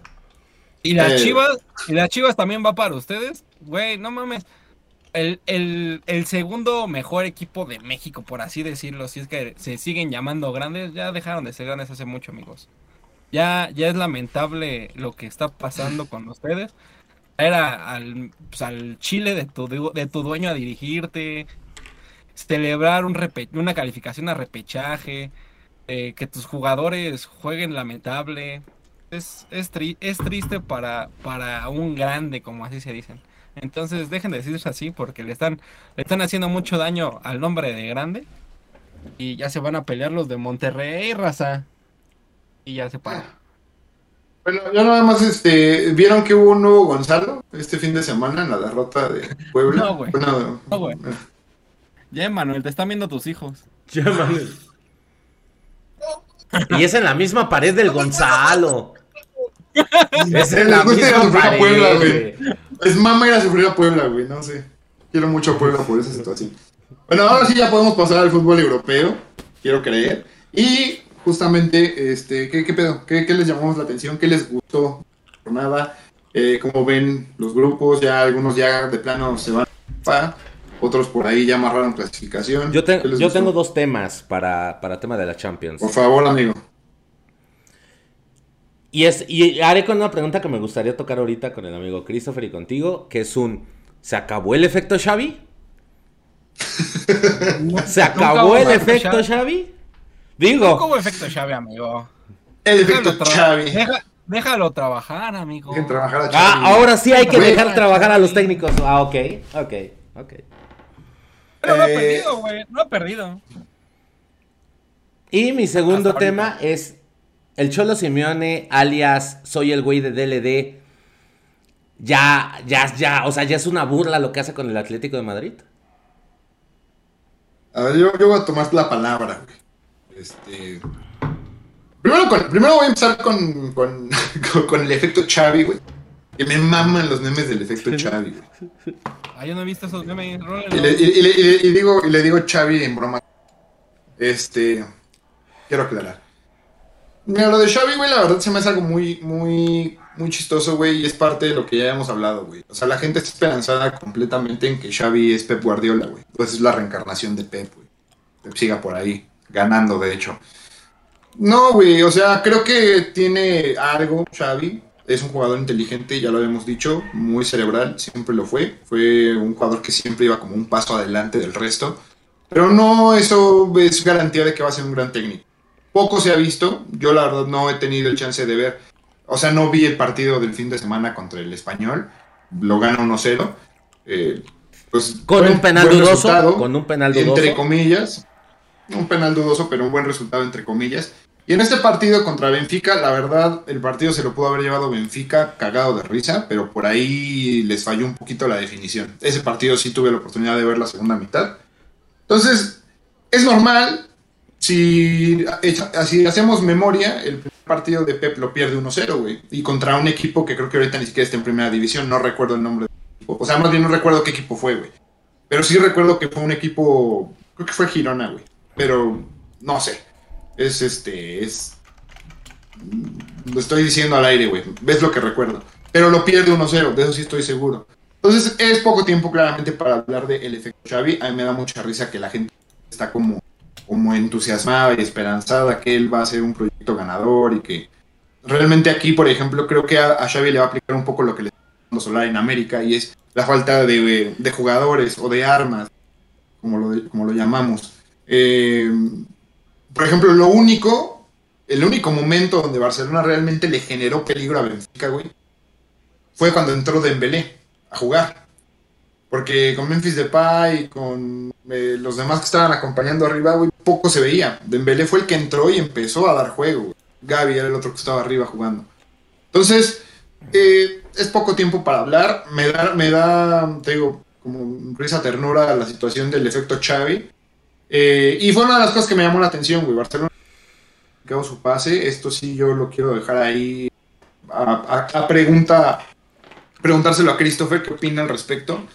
Y las Eh. chivas, y las chivas también va para ustedes. Güey, no mames. El, el, el segundo mejor equipo de México, por así decirlo, si es que se siguen llamando grandes, ya dejaron de ser grandes hace mucho, amigos. Ya, ya es lamentable lo que está pasando con ustedes. Era al, pues, al Chile de tu, de tu dueño a dirigirte, celebrar un repe- una calificación a repechaje, eh, que tus jugadores jueguen lamentable. Es, es, tri- es triste para, para un grande, como así se dicen. Entonces dejen de decirse así porque le están, le están haciendo mucho daño al nombre de grande. Y ya se van a pelear los de Monterrey, raza. Y ya se para. Bueno, ya nada más, este, ¿vieron que hubo un nuevo Gonzalo este fin de semana en la derrota de Puebla? No, güey. Bueno, No, güey. Ya, Manuel, te están viendo tus hijos. Ya, Manuel. Y es en la misma pared del Gonzalo. Es la Les gusta ir a misma sufrir a pared. Puebla, güey. Es mama ir a sufrir a Puebla, güey, no sé. Quiero mucho a Puebla por esa situación. Bueno, ahora sí ya podemos pasar al fútbol europeo, quiero creer. Y justamente, este, ¿qué, qué pedo? ¿Qué, qué les llamamos la atención? ¿Qué les gustó? Por nada. Eh, como ven los grupos, ya algunos ya de plano se van a otros por ahí ya amarraron clasificación. Yo, te- ¿Qué les yo tengo dos temas para, para tema de la Champions. Por favor, amigo. Y, es, y haré con una pregunta que me gustaría tocar ahorita con el amigo Christopher y contigo, que es un, ¿se acabó el efecto Xavi? ¿Se acabó el efecto efecto Xavi? Digo, ¿Cómo efecto Xavi, amigo? El efecto Déjalo tra- Xavi. deja- déjalo trabajar, amigo. Dejen trabajar a Xavi. ah, ahora sí hay que dejar trabajar a los técnicos. Ah, ok, ok, ok. Pero no ha Eh, perdido, güey. No ha perdido. Y mi segundo Hasta tema es el Cholo Simeone, alias soy el güey de DLD. Ya, ya, ya, o sea, ya es una burla lo que hace con el Atlético de Madrid. A ver, yo, yo voy a tomar la palabra, güey. Este. Primero, con- primero voy a empezar con, con, con, con el efecto Xavi, güey. Que me maman los memes del efecto Xavi, güey. Ah, yo no he visto esos memes. Y le, y- y le- y le- y digo, y le digo Xavi en broma. Este. Quiero aclarar. Mira, lo de Xavi, güey, la verdad se me hace algo muy, muy, muy chistoso, güey, y es parte de lo que ya hemos hablado, güey. O sea, la gente está esperanzada completamente en que Xavi es Pep Guardiola, güey. Pues es la reencarnación de Pep, güey. Pep siga por ahí, ganando, de hecho. No, güey, o sea, creo que tiene algo, Xavi. Es un jugador inteligente, ya lo habíamos dicho, muy cerebral, siempre lo fue. Fue un jugador que siempre iba como un paso adelante del resto. Pero no, eso es garantía de que va a ser un gran técnico. Poco se ha visto, yo la verdad no he tenido el chance de ver. O sea, no vi el partido del fin de semana contra el español. Lo gana 1-0. Eh, pues, Con un penal dudoso, con un penal entre dudoso. comillas. Un penal dudoso, pero un buen resultado entre comillas. Y en este partido contra Benfica, la verdad, el partido se lo pudo haber llevado Benfica cagado de risa, pero por ahí les falló un poquito la definición. Ese partido sí tuve la oportunidad de ver la segunda mitad. Entonces, es normal. Si, si hacemos memoria, el primer partido de Pep lo pierde 1-0, güey. Y contra un equipo que creo que ahorita ni siquiera está en primera división, no recuerdo el nombre del equipo. O sea, más bien no recuerdo qué equipo fue, güey. Pero sí recuerdo que fue un equipo, creo que fue Girona, güey. Pero no sé. Es este, es... Lo estoy diciendo al aire, güey. Ves lo que recuerdo. Pero lo pierde 1-0, de eso sí estoy seguro. Entonces es poco tiempo claramente para hablar del efecto Xavi. A mí me da mucha risa que la gente está como, como entusiasmada y esperanzada que él va a ser un proyecto ganador y que realmente aquí, por ejemplo, creo que a, a Xavi le va a aplicar un poco lo que le está dando Solar en América y es la falta de, de jugadores o de armas, como lo, como lo llamamos. Eh, por ejemplo, lo único, el único momento donde Barcelona realmente le generó peligro a Benfica, güey, fue cuando entró Dembélé a jugar. Porque con Memphis Depay y con eh, los demás que estaban acompañando arriba, güey, poco se veía. Dembélé fue el que entró y empezó a dar juego. Gaby era el otro que estaba arriba jugando. Entonces, eh, es poco tiempo para hablar. Me da, me da, te digo, como risa ternura la situación del efecto Xavi. Eh, y fue una de las cosas que me llamó la atención, güey. Barcelona quedó su pase. Esto sí yo lo quiero dejar ahí a pregunta, preguntárselo a Christopher qué opina al respecto.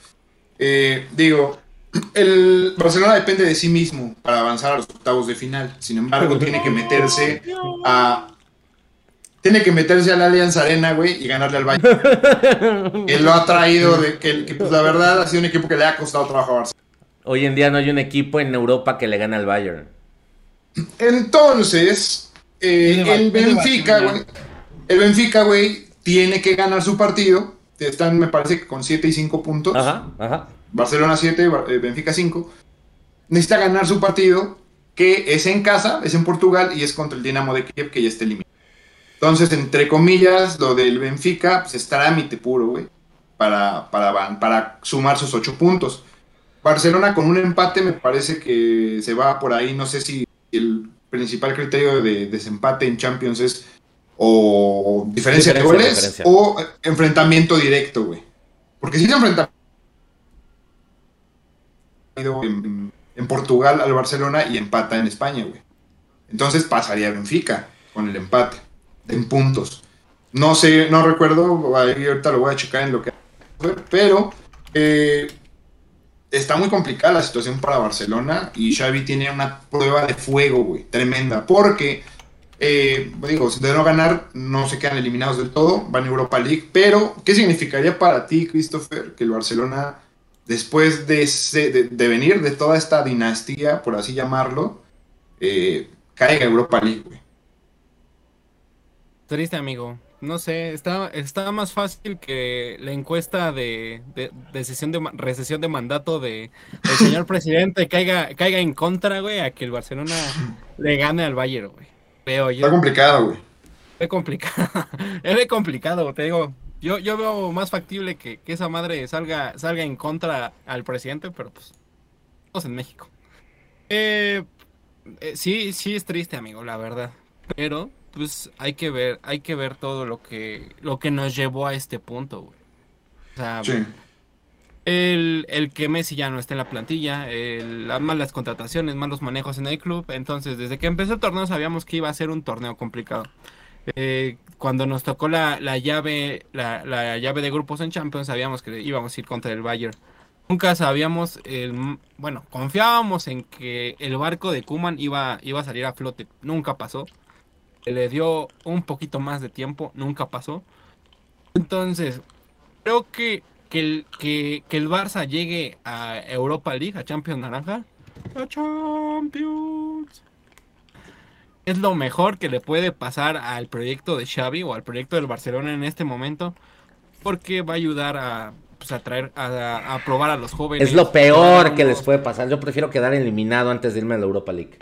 Eh, digo, el Barcelona depende de sí mismo para avanzar a los octavos de final. Sin embargo, tiene que meterse a tiene que meterse a la Alianza Arena, güey, y ganarle al Bayern. Él lo ha traído de que, que, pues, la verdad ha sido un equipo que le ha costado trabajo a Barcelona. Hoy en día no hay un equipo en Europa que le gane al Bayern. Entonces, eh, el Benfica, güey, el Benfica, güey, tiene que ganar su partido. Están, me parece que con 7 y 5 puntos. Ajá, ajá. Barcelona 7, Bar- eh, Benfica 5. Necesita ganar su partido, que es en casa, es en Portugal y es contra el Dinamo de Kiev, que ya está eliminado. Entonces, entre comillas, lo del Benfica pues, es trámite puro, güey, para, para, para sumar sus 8 puntos. Barcelona con un empate me parece que se va por ahí. No sé si el principal criterio de desempate en Champions es o diferencia, de goles o enfrentamiento directo, güey. Porque si se enfrenta en, en, Portugal al Barcelona y empata en España, güey. Entonces pasaría Benfica con el empate en puntos. No sé, no recuerdo, ahorita lo voy a checar en lo que pero eh, está muy complicada la situación para Barcelona y Xavi tiene una prueba de fuego, güey, tremenda, porque, eh, digo, de no ganar, no se quedan eliminados del todo, van a Europa League, pero, ¿qué significaría para ti, Christopher, que el Barcelona, después de, venir de toda esta dinastía, por así llamarlo, eh, caiga Europa League, güey? Triste, amigo no sé, está, está más fácil que la encuesta de, de, de recesión de mandato de, del señor presidente caiga, caiga en contra, güey, a que el Barcelona le gane al Bayern, güey. Veo yo. Está complicado, güey. Es complicado. es complicado, te digo. Yo, yo veo más factible que, que, esa madre salga, salga en contra al presidente, pero pues, estamos en México. Eh, eh, sí, sí es triste, amigo, la verdad. Pero pues hay que ver, hay que ver todo lo que, lo que nos llevó a este punto, güey. O sea, el, el, que Messi ya no esté en la plantilla, el, las malas contrataciones, malos manejos en el club. Entonces, desde que empezó el torneo sabíamos que iba a ser un torneo complicado. Eh, cuando nos tocó la, la llave, la, la, llave de grupos en Champions, sabíamos que íbamos a ir contra el Bayern. Nunca sabíamos, el, bueno, confiábamos en que el barco de Kuman iba, iba a salir a flote. Nunca pasó le dio un poquito más de tiempo, nunca pasó. Entonces, creo que, que, el, que, el Barça llegue a Europa League, a Champions Naranja. A Champions. Es lo mejor que le puede pasar al proyecto de Xavi o al proyecto del Barcelona en este momento. Porque va a ayudar a, pues, a traer, a, probar a los jóvenes. Es lo peor que les puede pasar. Yo prefiero quedar eliminado antes de irme a la Europa League.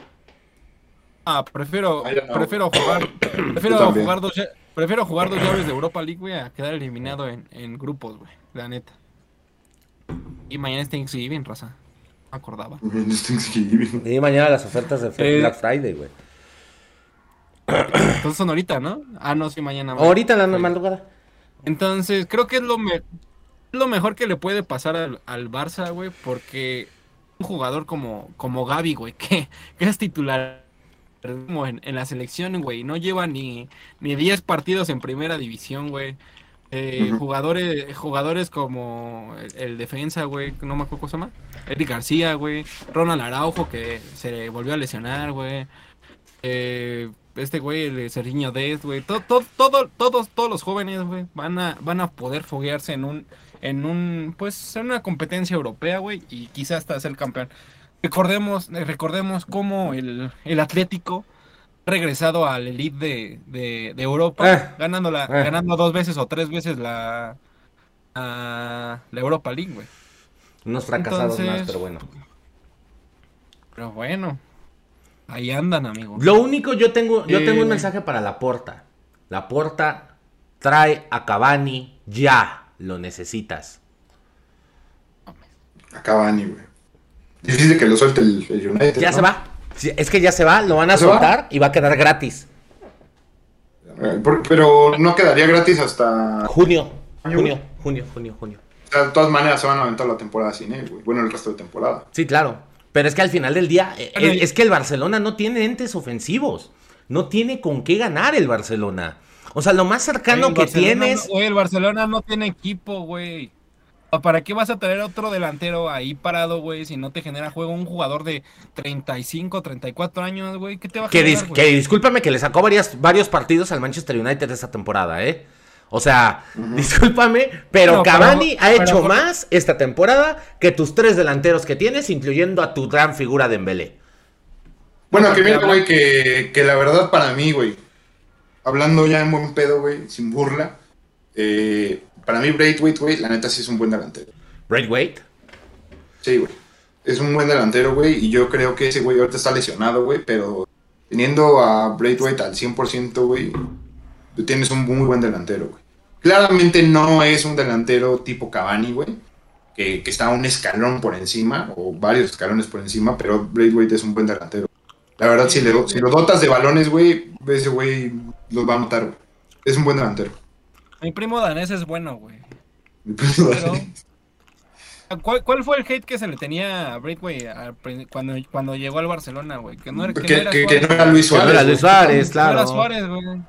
Ah, prefiero, prefiero jugar, prefiero jugar dos, prefiero jugar dos llaves de Europa League, güey, a quedar eliminado en, en grupos, güey, la neta. Y mañana es Thanksgiving, raza. Acordaba. Y mañana las ofertas de eh, Black Friday, güey. Entonces son ahorita, ¿no? Ah, no, sí, mañana. Ahorita la madrugada. Entonces, creo que es lo, lo mejor que le puede pasar al, al Barça, güey, porque un jugador como, como Gaby, güey, que, que es titular en, en la selección, güey. No lleva ni, ni 10 partidos en primera división, güey. Eh, jugadores, jugadores como el, defensa, güey, no me acuerdo cómo se llama. Eric García, güey. Ronald Araujo, que se volvió a lesionar, güey. Eh, este güey, el Sergiño Dez, güey. Todo, todo, todo, todos, todos los jóvenes, güey, van a, van a poder foguearse en un, en un, pues, en una competencia europea, güey, y quizás hasta ser campeón. Recordemos, eh, recordemos cómo el, el Atlético ha regresado al elite de, de, Europa, eh, ganando, la, eh. ganando dos veces o tres veces la, la, Europa League, güey. Unos fracasados más, pero bueno. Pero bueno, ahí andan, amigos. Lo único, yo tengo, yo tengo un mensaje para la Porta. La Porta trae a Cavani ya, lo necesitas. A Cavani, güey. Dice que lo suelte el, United. Ya se va. Es que ya se va, lo van a soltar y va a quedar gratis. Eh, pero no quedaría gratis hasta. Junio. Junio, junio, junio, junio. de todas maneras se van a aventar la temporada sin él, güey. Bueno, el resto de temporada. Sí, claro. Pero es que al final del día, eh, es, que el Barcelona no tiene entes ofensivos. No tiene con qué ganar el Barcelona. O sea, lo más cercano que tienes. El Barcelona no tiene equipo, güey. ¿Para qué vas a traer otro delantero ahí parado, güey, si no te genera juego un jugador de 35, 34 años, güey? ¿Qué te va a que, que discúlpame que le sacó varias, varios partidos al Manchester United esta temporada, ¿eh? O sea, discúlpame, pero Cavani ha hecho más esta temporada que tus tres delanteros que tienes, incluyendo a tu gran figura de Embele. Bueno, que mira, güey, que, que la verdad para mí, güey, hablando ya en buen pedo, güey, sin burla, eh, para mí, Braithwaite, güey, la neta sí es un buen delantero. ¿Braithwaite? Sí, güey. Es un buen delantero, güey, y yo creo que ese güey ahorita está lesionado, güey, pero teniendo a Braithwaite al 100%, güey, tú tienes un muy buen delantero, güey. Claramente no es un delantero tipo Cavani, güey, que, que está un escalón por encima, o varios escalones por encima, pero Braithwaite es un buen delantero. La verdad, si, le, si lo dotas de balones, güey, ese güey los va a notar, güey. Es un buen delantero. Mi primo danés es bueno, güey. Mi primo Pero- danés. ¿Cuál, cuál fue el hate que se le tenía a Braithwaite cuando, cuando llegó al Barcelona, güey? Que no era, que Que, no era que- que Suárez, no era Luis Suárez. Suárez, No era claro. Suárez, güey.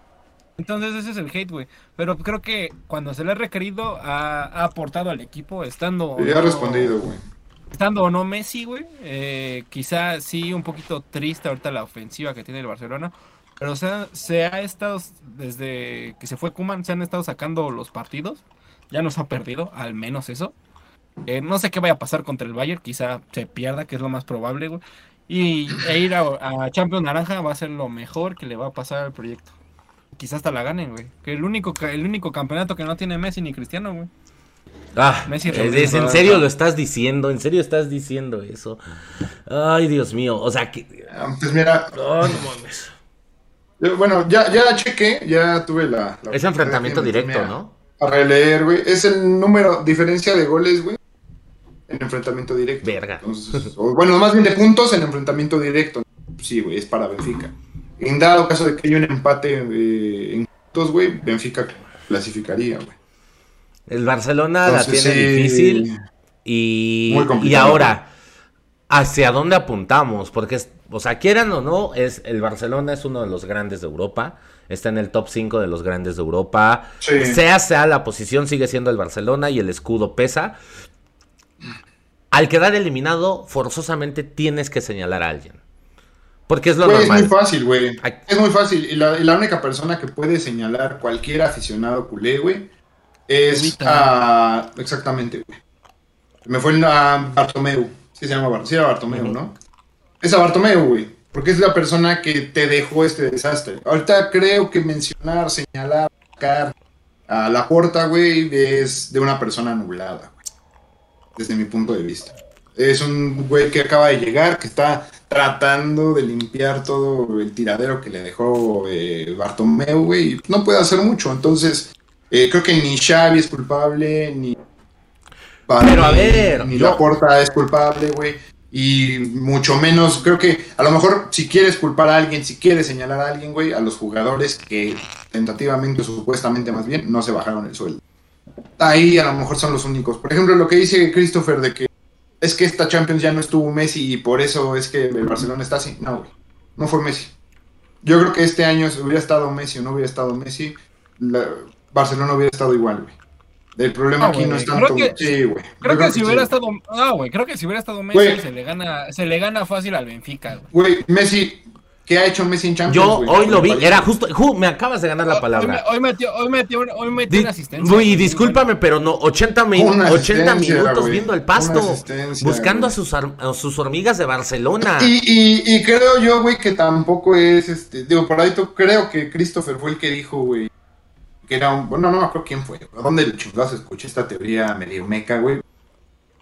Entonces ese es el hate, güey. Pero creo que cuando se le ha requerido ha, ha aportado al equipo, estando Ya ha no- respondido, güey. estando o no Messi, güey. Eh, quizá sí un poquito triste ahorita la ofensiva que tiene el Barcelona. Pero o sea, se ha estado, desde que se fue Kuman, se han estado sacando los partidos. Ya nos ha perdido, al menos eso. Eh, no sé qué vaya a pasar contra el Bayern, quizá se pierda, que es lo más probable, güey. Y e ir a, a Champions Naranja va a ser lo mejor que le va a pasar al proyecto. Quizás hasta la ganen, güey. Que el único, el único campeonato que no tiene Messi ni Cristiano, güey. Ah, Messi es- regresa. es- en serio lo estás diciendo, en serio estás diciendo eso. Ay, Dios mío, o sea que... Ah, Pues mira, Oh, no mames. yo- bueno, ya, ya chequé, ya tuve la... la Es enfrentamiento directo, ¿no? A, a releer, güey. Es el número, diferencia de goles, güey. En enfrentamiento directo. Verga. Entonces, o, bueno, más bien de puntos en enfrentamiento directo. Sí, güey, es para Benfica. En dado caso de que haya un empate eh, en puntos, güey, Benfica clasificaría, güey. El Barcelona Entonces, la tiene sí, difícil y, Muy y ahora, ¿hacia dónde apuntamos? Porque, es- o sea, quieran o no, es, el Barcelona es uno de los grandes de Europa, está en el top 5 de los grandes de Europa, Sí. sea sea la posición, sigue siendo el Barcelona y el escudo pesa. Al quedar eliminado, forzosamente tienes que señalar a alguien. Porque es lo Güey, es muy fácil, güey. Es muy fácil. Y la, y la única persona que puede señalar cualquier aficionado culé, güey, es a... Exactamente, güey. Me fue a Bartomeu. Sí se llama Bar- sí era Bartomeu. ¿no? Es a Bartomeu, güey. Porque es la persona que te dejó este desastre. Ahorita creo que mencionar, señalar, sacar a la puerta, güey, es de una persona nublada, güey. Desde mi punto de vista. Es un güey que acaba de llegar, que está tratando de limpiar todo el tiradero que le dejó eh, Bartomeu, güey. y No puede hacer mucho. Entonces, eh, creo que ni Xavi es culpable, ni... Pero a ver, ni Laporta es culpable, güey. Y mucho menos, creo que a lo mejor si quieres culpar a alguien, si quieres señalar a alguien, güey, a los jugadores que tentativamente o supuestamente más bien no se bajaron el sueldo. Ahí a lo mejor son los únicos. Por ejemplo, lo que dice Christopher de que es que esta Champions ya no estuvo Messi y por eso es que el Barcelona está así. No, güey. No fue Messi. Yo creo que este año si hubiera estado Messi o no hubiera estado Messi, la- Barcelona hubiera estado igual, güey. El problema Ah, aquí no es creo tanto. que- sí, güey. Creo que si sí, hubiera estado. Ah, güey, creo que si hubiera estado Messi se le gana, se le gana fácil al Benfica, güey. Güey, Messi, ¿qué ha hecho Messi en Champions? Yo hoy lo vi, era justo, ju- me acabas de ganar la Hoy, palabra. hoy metió, hoy metió, hoy metió Di- una asistencia. güey, güey, discúlpame, pero no, 80, min- Una 80 asistencia, minutos viendo el pasto, buscando a sus, a sus hormigas de Barcelona. Y, y, y creo yo, güey, que tampoco es, este, digo, por ahí to- creo que Christopher fue el que dijo, güey, que era un, bueno, no me acuerdo quién fue, dónde el chingados escuché esta teoría medio meca, güey,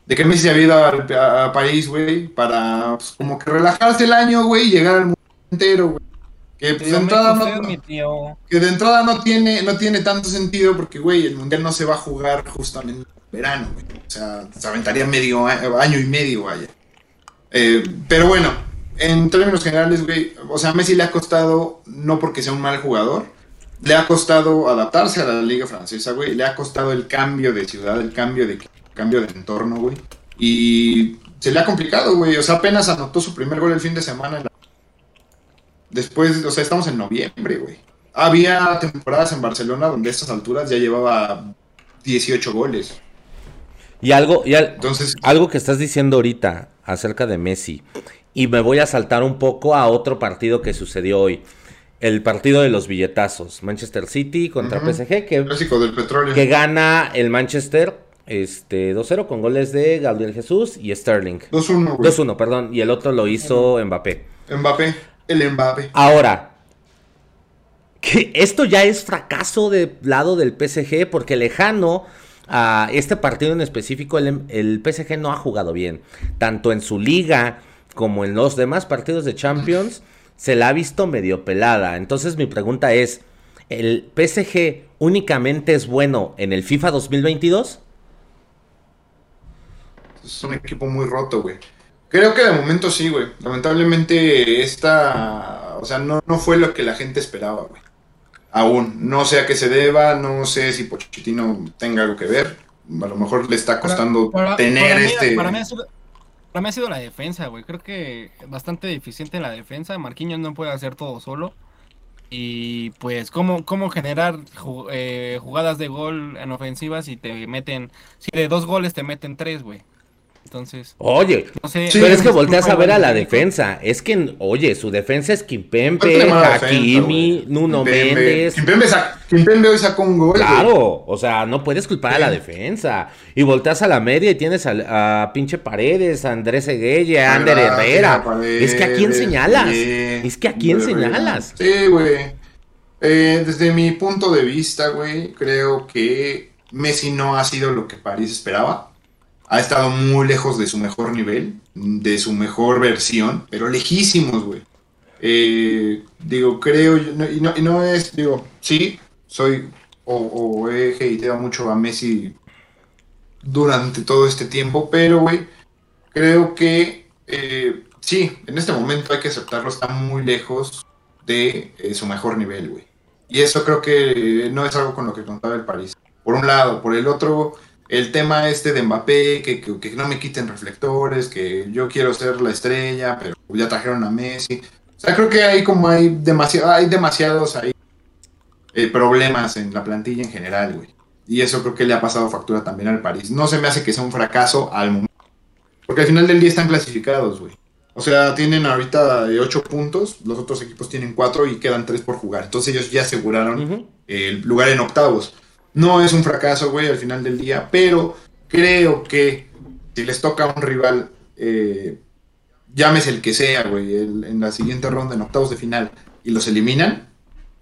de que Messi se había ido al- a, a París, güey, para, pues, como que relajarse el año, güey, y llegar al mundo entero, güey. Que, pues, de Tío, entrada mete usted, no, mi tío. que de entrada no tiene, no tiene tanto sentido porque, güey, el mundial no se va a jugar justamente en verano, güey. O sea, se aventaría medio año y medio, vaya. Eh, pero bueno, en términos generales, güey, o sea, a Messi le ha costado, no porque sea un mal jugador, le ha costado adaptarse a la liga francesa, güey, le ha costado el cambio de ciudad, el cambio de, cambio de entorno, güey. Y se le ha complicado, güey. O sea, apenas anotó su primer gol el fin de semana en la Después, o sea, estamos en noviembre, güey. Había temporadas en Barcelona donde a estas alturas ya llevaba 18 goles. Y algo, y al- Entonces, algo que estás diciendo ahorita acerca de Messi, y me voy a saltar un poco a otro partido que sucedió hoy. El partido de los billetazos, Manchester City contra Ujú. PSG, que, clásico del petróleo. que gana el Manchester este 2-0 con goles de Gabriel Jesús y Sterling. 2-1, güey. 2-1, perdón, y el otro lo hizo Mbappé. Mbappé, el Mbappé. Ahora, que esto ya es fracaso del lado del PSG porque lejano a este partido en específico el, el PSG no ha jugado bien, tanto en su liga como en los demás partidos de Champions se la ha visto medio pelada. Entonces mi pregunta es, ¿el PSG únicamente es bueno en el FIFA 2022? Es un equipo muy roto, güey. Creo que de momento sí, güey. Lamentablemente esta, o sea, no, no fue lo que la gente esperaba, güey. Aún. No sé a qué se deba, no sé si Pochettino tenga algo que ver. A lo mejor le está costando Para- para- tener para mí- este... Para mí, ha sido, para mí ha sido la defensa, güey. Creo que bastante deficiente en la defensa. Marquinhos no puede hacer todo solo. Y pues, ¿cómo, cómo generar eh, jugadas de gol en ofensivas si te meten... Si de dos goles te meten tres, güey. Entonces, Oye, no sé... Sí, pero es que volteas a ver a la defensa. Es que, oye, su defensa es defensa, Hakimi. Nuno Kimpembe- Méndez. Kimpembe, sa- Kimpembe hoy sacó un gol, güey. Claro, o sea, no puedes culpar a la defensa. Y volteas a la media y tienes a, a pinche Paredes, a Andrés Egueye, a Ander Herrera. Paredes, Es que a quién señalas. bien, Es que a quién señalas. Sí, güey. Eh, desde mi punto de vista, güey, creo que Messi no ha sido lo que París esperaba. Ha estado muy lejos de su mejor nivel, de su mejor versión, pero lejísimos, güey. Eh, digo, creo, y no es, digo, sí, soy o, o he hateado mucho a Messi durante todo este tiempo, pero, güey, creo que eh, sí, en este momento hay que aceptarlo, está muy lejos de eh, su mejor nivel, güey. Y eso creo que no es algo con lo que contaba el París. Por un lado, por el otro, el tema este de Mbappé, que, que, que no me quiten reflectores, que yo quiero ser la estrella, pero ya trajeron a Messi. O sea, creo que hay como hay, demasiado, hay demasiados ahí eh, problemas en la plantilla en general, güey. Y eso creo que le ha pasado factura también al París. No se me hace que sea un fracaso al momento. Porque al final del día están clasificados, güey. O sea, tienen ahorita 8 puntos, los otros equipos tienen 4 y quedan 3 por jugar. Entonces ellos ya aseguraron el lugar en octavos. No es un fracaso, güey, al final del día, pero creo que si les toca un rival, eh, llámese el que sea, güey, el- en la siguiente ronda, en octavos de final, y los eliminan,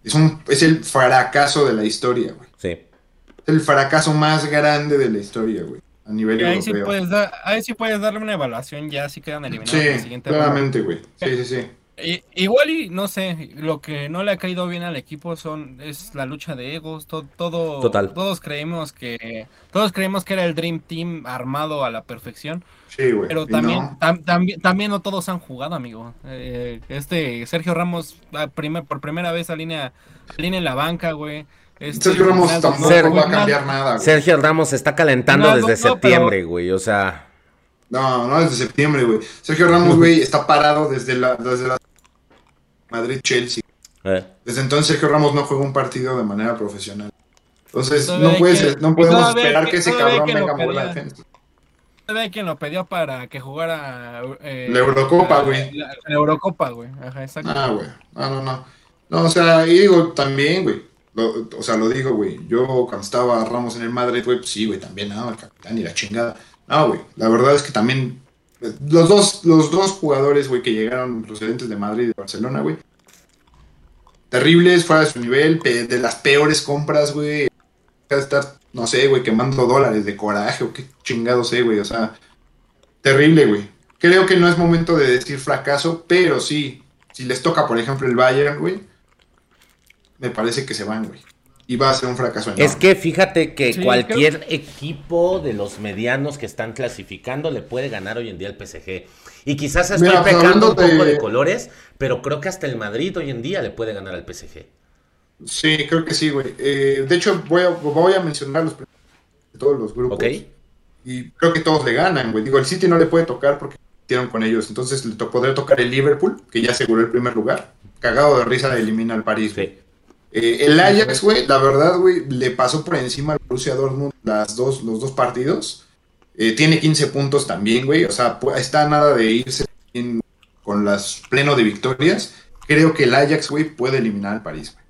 es, un, es el fracaso de la historia, güey. Sí. Es el fracaso más grande de la historia, güey, a nivel Y ahí sí, europeo. puedes dar- ahí sí puedes darle una evaluación ya si quedan eliminados en la Sí, siguiente ronda. claramente, güey. Sí, sí, sí. I- igual y no sé, lo que no le ha caído bien al equipo son es la lucha de egos, to- todo Total. todos creemos que todos creemos que era el Dream Team armado a la perfección, Sí, güey. pero también no. tam- también también no todos han jugado, amigo. Eh, este Sergio Ramos a primer- por primera vez alinea alinea en la banca, güey. Este, Sergio Ramos Ronaldo, tampoco Ser- va a cambiar nada, güey. Sergio Ramos está calentando No, desde no, no, septiembre, güey. O sea, No, no desde septiembre, güey. Sergio Ramos, güey, está parado desde la, desde la Madrid-Chelsea. eh, Desde entonces Sergio Ramos no juega un partido de manera profesional. Entonces no, puedes, que- no podemos todavía hay esperar que- que ese cabrón que venga a mover la defensa. ¿Sabe quién lo pidió para que jugara eh, La Eurocopa, güey. La, la Eurocopa, güey. Ajá, exacto. Ah, güey. No, no, no. No, o sea, y digo también, güey. Lo- o sea, lo digo, güey. Yo cuando estaba Ramos en el Madrid, güey, pues sí, güey, también, no, el capitán y la chingada. No, güey. La verdad es que también los dos, los dos jugadores, güey, que llegaron procedentes de Madrid y de Barcelona, güey. Terribles, fuera de su nivel, de las peores compras, güey. Estar, no sé, güey, quemando dólares de coraje o qué chingado sé, güey. O sea, terrible, güey. Creo que no es momento de decir fracaso, pero sí, si les toca, por ejemplo, el Bayern, güey, me parece que se van, güey. Y va a ser un fracaso enorme. Es que fíjate que Sí, cualquier equipo de los medianos que están clasificando le puede ganar hoy en día al PSG. Y quizás estoy Mira, pecando un poco de- colores, pero creo que hasta el Madrid hoy en día le puede ganar al PSG. Sí, creo que sí, güey. Eh, de hecho, voy a, voy a mencionar los primeros de todos los grupos. ¿Ok? Y creo que todos le ganan, güey. Digo, el City no le puede tocar porque hicieron con ellos. Entonces le to- podría tocar el Liverpool, que ya aseguró el primer lugar. Cagado de risa elimina al París, güey. Sí. Eh, el Ajax, güey, la verdad, güey, le pasó por encima al Borussia Dortmund las dos, los dos partidos. Eh, tiene 15 puntos también, güey. O sea, está nada de irse en- con las pleno de victorias. Creo que el Ajax, güey, puede eliminar al París, güey.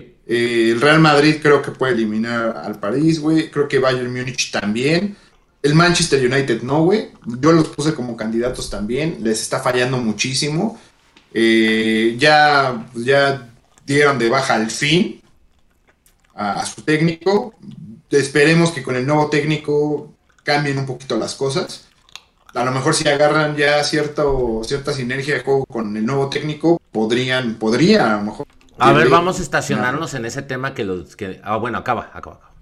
Sí. Eh, el Real Madrid creo que puede eliminar al París, güey. Creo que Bayern Múnich también. El Manchester United no, güey. Yo los puse como candidatos también. Les está fallando muchísimo. Ya, ya dieron de baja al fin a, a su técnico. Esperemos que con el nuevo técnico cambien un poquito las cosas. A lo mejor si agarran ya cierto, cierta sinergia de juego con el nuevo técnico, podrían, podrían a lo mejor. A ver, vamos a estacionarnos en ese tema que los que. Ah, bueno, acaba, acaba, acaba.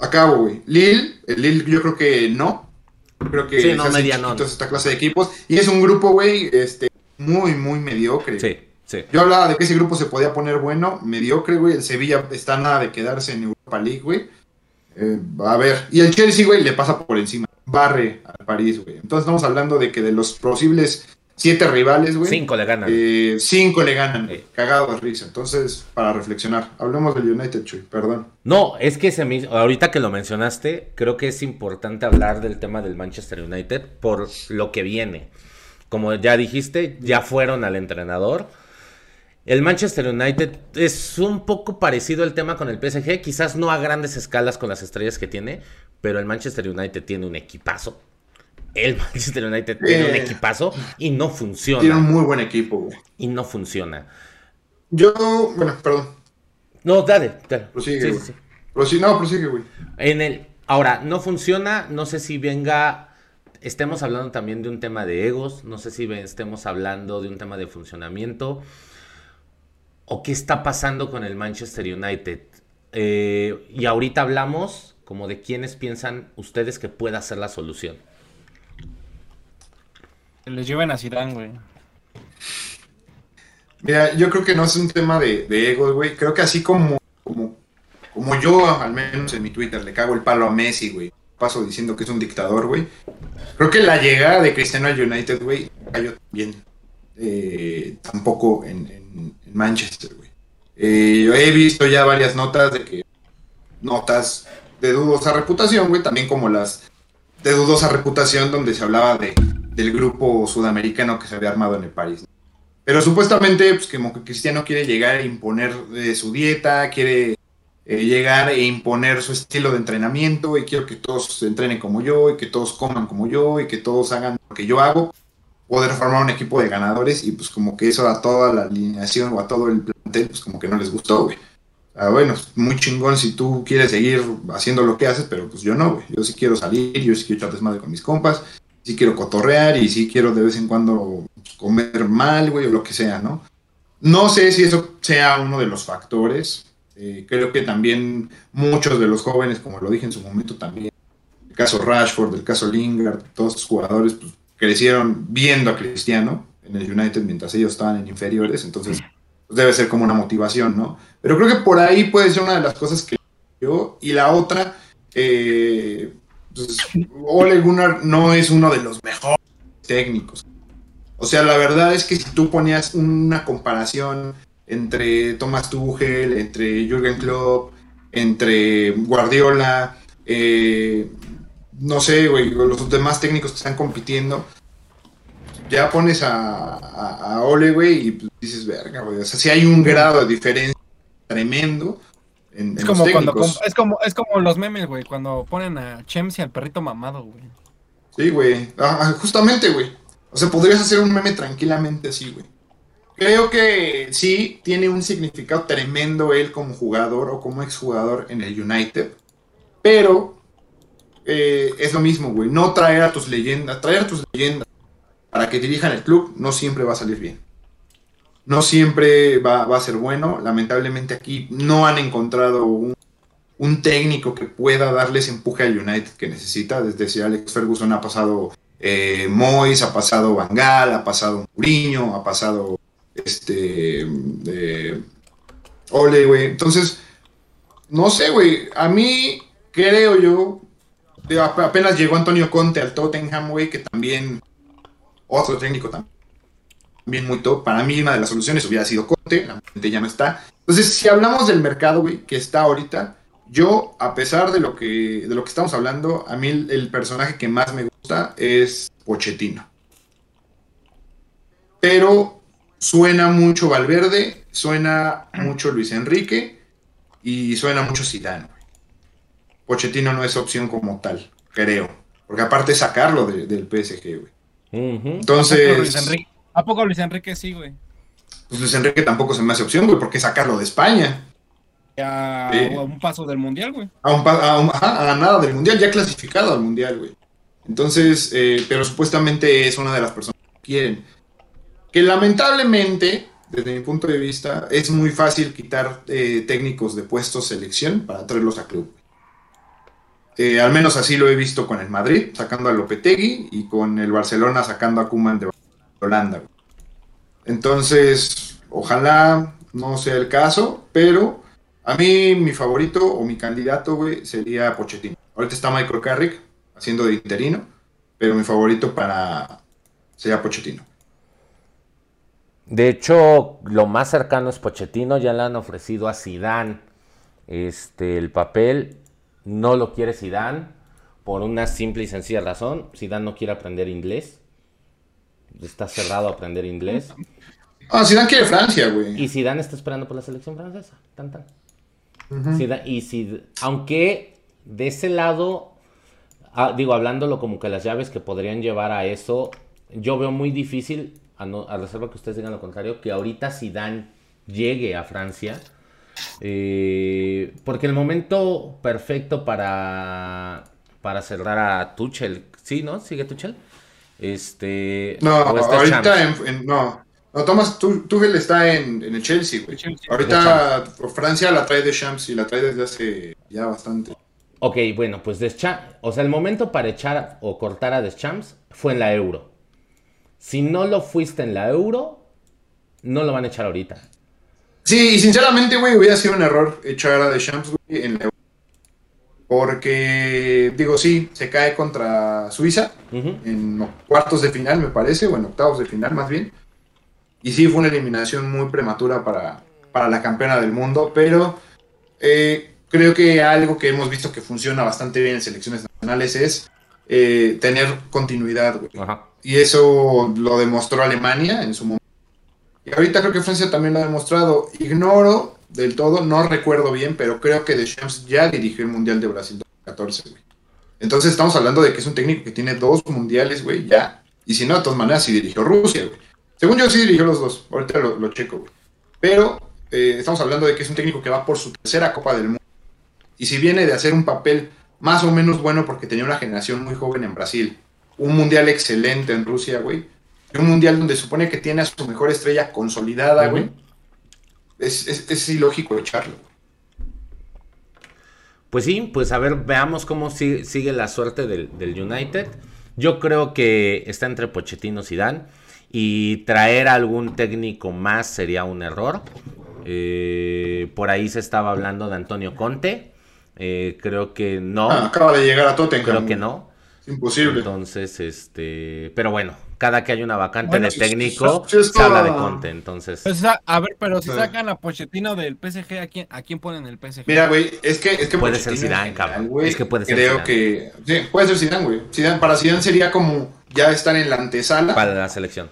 Acabo, güey. Lille, el Lille yo creo que no. Creo que Sí, no, medianón. chiquitos esta clase de equipos. Y es un grupo, güey, este, muy, muy mediocre. Sí, sí. Yo hablaba de que ese grupo se podía poner bueno, mediocre, güey. El Sevilla está nada de quedarse en Europa League, güey. Eh, a ver, y el Chelsea, güey, le pasa por encima. Barre al París, güey. Entonces estamos hablando de que de los posibles siete rivales, güey. Cinco le ganan. eh, cinco le ganan, güey. Sí. Cagado de risa. Entonces, para reflexionar. Hablemos del United, Chuy, perdón. No, es que se me ahorita que lo mencionaste, creo que es importante hablar del tema del Manchester United por lo que viene. Como ya dijiste, ya fueron al entrenador. El Manchester United es un poco parecido el tema con el PSG, quizás no a grandes escalas con las estrellas que tiene, pero el Manchester United tiene un equipazo. El Manchester United tiene un equipazo y no Tiene un funciona. muy buen equipo, güey. Y no funciona. Yo, bueno, perdón. No, dale, dale. Prosigue, Sí, güey. sí. Prosigue, no, prosigue, güey. En el, ahora, no funciona, no sé si venga, estemos hablando también de un tema de egos, no sé si estemos hablando de un tema de funcionamiento, o qué está pasando con el Manchester United. Eh, y ahorita hablamos como de quiénes piensan ustedes que pueda ser la solución. Que les lleven a Zidane, güey. Mira, yo creo que no es un tema de, de egos, güey. Creo que así como, como, como yo, al menos en mi Twitter, le cago el palo a Messi, güey. Paso diciendo que es un dictador, güey. Creo que la llegada de Cristiano al United, güey, cayó bien. Eh, tampoco en, en- en Manchester, güey. Eh, yo he visto ya varias notas de que. Notas de dudosa reputación, güey. También como las de dudosa reputación donde se hablaba de, del grupo sudamericano que se había armado en el París. Pero supuestamente, pues como que Cristiano quiere llegar a imponer eh, su dieta, quiere eh, llegar e imponer su estilo de entrenamiento y quiero que todos se entrenen como yo y que todos coman como yo y que todos hagan lo que yo hago, poder formar un equipo de ganadores y pues como que eso a toda la alineación o a todo el plantel pues como que no les gustó, güey. Ah, bueno, muy chingón si tú quieres seguir haciendo lo que haces, pero pues yo no, güey. Yo sí quiero salir, yo sí quiero echar desmadre con mis compas, sí quiero cotorrear y sí quiero de vez en cuando comer mal, güey, o lo que sea, ¿no? No sé si eso sea uno de los factores. Eh, creo que también muchos de los jóvenes, como lo dije en su momento también, el caso Rashford, el caso Lingard, todos estos jugadores pues, crecieron viendo a Cristiano en el United mientras ellos estaban en inferiores, entonces pues, debe ser como una motivación, ¿no? Pero creo que por ahí puede ser una de las cosas que yo. Y la otra, eh, pues, Ole Gunnar no es uno de los mejores técnicos. O sea, la verdad es que si tú ponías una comparación entre Thomas Tuchel, entre Jürgen Klopp, entre Guardiola, eh, no sé, güey, los demás técnicos que están compitiendo, ya pones a, a, a Ole, güey, y pues dices, verga, güey. O sea, si hay un grado de diferencia tremendo en, Es en como los cuando es como es como los memes, güey, cuando ponen a Chems y al perrito mamado, güey. Sí, güey. Ah, justamente, güey. O sea, podrías hacer un meme tranquilamente así, güey. Creo que sí tiene un significado tremendo él como jugador o como exjugador en el United. Pero eh, es lo mismo, güey. No traer a tus leyendas, traer a tus leyendas para que dirijan el club no siempre va a salir bien. No siempre va, a ser bueno. Lamentablemente aquí no han encontrado un, técnico que pueda darles empuje al United que necesita. Desde si Alex Ferguson ha pasado eh, Moyes, ha pasado Van Gaal, ha pasado Mourinho, ha pasado este eh, Ole, güey. Entonces, no sé, güey. A mí creo yo apenas llegó Antonio Conte al Tottenham, güey, que también otro técnico tam- también muy top. Para mí una de las soluciones hubiera sido Conte, lamentablemente ya no está. Entonces, si hablamos del mercado, güey, que está ahorita, yo, a pesar de lo que, de lo que estamos hablando, a mí el, el personaje que más me gusta es Pochettino. Pero suena mucho Valverde, suena mucho Luis Enrique y suena mucho Zidane. Pochettino no es opción como tal, creo. Porque aparte es sacarlo de- del PSG, güey. Ujú. ¿A poco Luis Entonces, Enrique, ¿a poco Luis Enrique sí, güey? pues Luis Enrique tampoco se me hace opción, güey, porque sacarlo de España. A, Sí. a un paso del mundial, güey. A, un a un- a nada del mundial, ya clasificado al mundial, güey. Entonces, eh, pero supuestamente es una de las personas que quieren. Que lamentablemente, desde mi punto de vista, es muy fácil quitar eh, técnicos de puestos selección para traerlos a club. Eh, al menos así lo he visto con el Madrid, sacando a Lopetegui, y con el Barcelona sacando a Kuman de Holanda. Entonces, ojalá no sea el caso, pero a mí mi favorito o mi candidato, güey, sería Pochettino. Ahorita está Michael Carrick haciendo de interino, pero mi favorito para sería Pochettino. De hecho, lo más cercano es Pochettino, ya le han ofrecido a Zidane este, el papel, no lo quiere Zidane por una simple y sencilla razón, Zidane no quiere aprender inglés. Está cerrado a aprender inglés. Ah, Zidane quiere Francia, güey. Y Zidane está esperando por la selección francesa. Tan, tan. Zidane- y si, aunque de ese lado, ah, digo, hablándolo como que las llaves que podrían llevar a eso, yo veo muy difícil, a, no- a reserva que ustedes digan lo contrario, que ahorita Zidane llegue a Francia. Eh, porque el momento perfecto para, para cerrar a Tuchel, ¿sí, no? ¿Sigue Tuchel? Este, No, este ahorita Champs. en, en- no. No, Thomas Tu- Tuchel está en, en el Chelsea, güey. Chelsea. Ahorita Francia la trae de Champs y la trae desde hace ya bastante. Ok, bueno, pues Deschamps, o sea, el momento para echar o cortar a Deschamps fue en la Euro. Si no lo fuiste en la Euro, no lo van a echar ahorita. Sí, y sinceramente, güey, hubiera sido un error echar a Deschamps, güey, en la. Porque, digo, sí, se cae contra Suiza Ujú. en cuartos de final, me parece, o en octavos de final, más bien. Y sí, fue una eliminación muy prematura para, para la campeona del mundo, pero eh, creo que algo que hemos visto que funciona bastante bien en selecciones nacionales es eh, tener continuidad, güey. Ajá. Y eso lo demostró Alemania en su momento. Ahorita creo que Francia también lo ha demostrado. Ignoro del todo, no recuerdo bien, pero creo que Deschamps ya dirigió el Mundial de Brasil 2014, güey. Entonces estamos hablando de que es un técnico que tiene dos mundiales, güey, ya. Y si no, de todas maneras, sí dirigió Rusia, güey. Según yo, sí dirigió los dos. Ahorita lo, lo checo, güey. Pero eh, estamos hablando de que es un técnico que va por su tercera Copa del Mundo. Y si viene de hacer un papel más o menos bueno porque tenía una generación muy joven en Brasil, un mundial excelente en Rusia, güey, un mundial donde supone que tiene a su mejor estrella consolidada, güey, es, es, es ilógico echarlo. Pues sí, pues a ver, veamos cómo si- sigue la suerte del, del United. Yo creo que está entre Pochettino y Zidane. Y traer a algún técnico más sería un error. Eh, por ahí se estaba hablando de Antonio Conte. Eh, creo que no. Ah, acaba de llegar a Tottenham. creo que no. Es imposible. Entonces, este. Pero bueno, cada que hay una vacante Bueno, de técnico, se habla de Conte. Entonces. Pues, a ver, pero si sacan a Pochettino del PSG, ¿a quién, ¿a quién ponen el PSG? Mira, güey, es que, es que Puede ser Pochettino en Zidane, cabrón. güey, Es que puede ser Creo Zidane. que. Sí, puede ser Zidane, güey. Zidane- para Zidane sería como ya estar en la antesala Para la selección.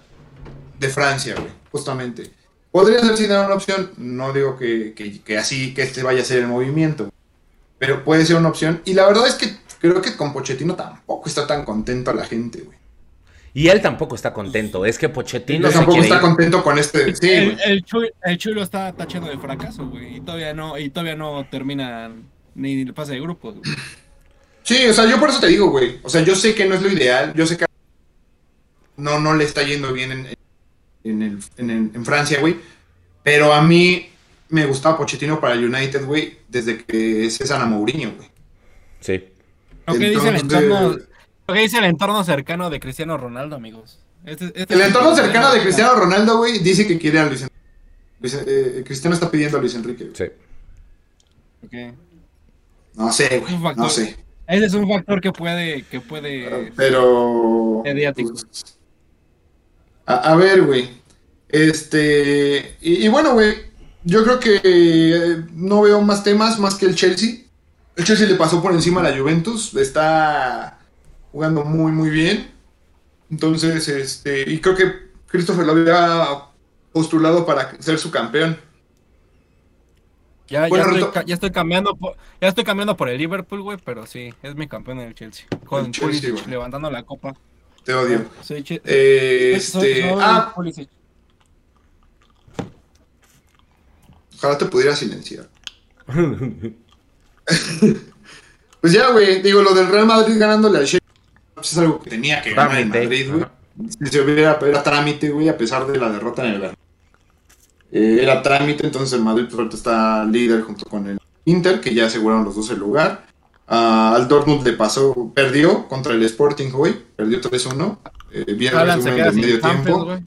de Francia, güey, justamente. ¿Podría ser Zidane una opción? No digo que, que- que así, que este vaya a ser el movimiento. Pero puede ser una opción. Y la verdad es que creo que con Pochettino tampoco está tan contento la gente, güey. Y él tampoco está contento. Es que Pochettino Él se tampoco quiere está ir. contento con este. Sí, el, güey. el, Chuy, el Chuy lo está tachando de fracaso, güey. Y todavía no, y todavía no termina ni el pase de grupos, güey. Sí, o sea, yo por eso te digo, güey. O sea, yo sé que no es lo ideal. Yo sé que no, no le está yendo bien en, en, el- en, el- en Francia, güey. Pero a mí me gustaba Pochettino para el United, güey, desde que César a Mourinho, güey. Sí. Lo que dice el Entonces- entorno, lo que dice el entorno cercano de Cristiano Ronaldo, amigos. Este- este El es entorno cercano de Cristiano Ronaldo, güey, dice que quiere a Luis Enrique. Luis- eh, Cristiano está pidiendo a Luis Enrique. güey. Sí. Ok. No sé, güey. Factor. No sé. Ese es un factor que puede, que puede. Pero. Mediático. pues, a, a ver, güey. Este. Y, y bueno, güey. Yo creo que eh, no veo más temas más que el Chelsea. El Chelsea le pasó por encima a la Juventus. Está jugando muy, muy bien. Entonces, este. Y creo que Christopher lo había postulado para ser su campeón. Ya, ya, Bueno, estoy, reto- ca- ya estoy cambiando por, ya estoy cambiando por el Liverpool, güey, pero sí, es mi campeón en el Chelsea. Con El Chelsea, Pulisic levantando la copa. Te odio. Soy che- Este. soy- soy ah, Pulisic. Ojalá te pudiera silenciar. pues ya, güey. Digo, lo del Real Madrid ganándole al Sheffield pues es algo que tenía que ganar Trámite. Madrid, güey. Si se hubiera, era trámite, güey, a pesar de la derrota en el Bernabéu. Eh, era trámite, entonces el Madrid pues, ahorita está líder junto con el Inter, que ya aseguraron los dos el lugar. al Dortmund le pasó, perdió contra el Sporting hoy, perdió 3-1. Eh, bien resumen de medio tiempo.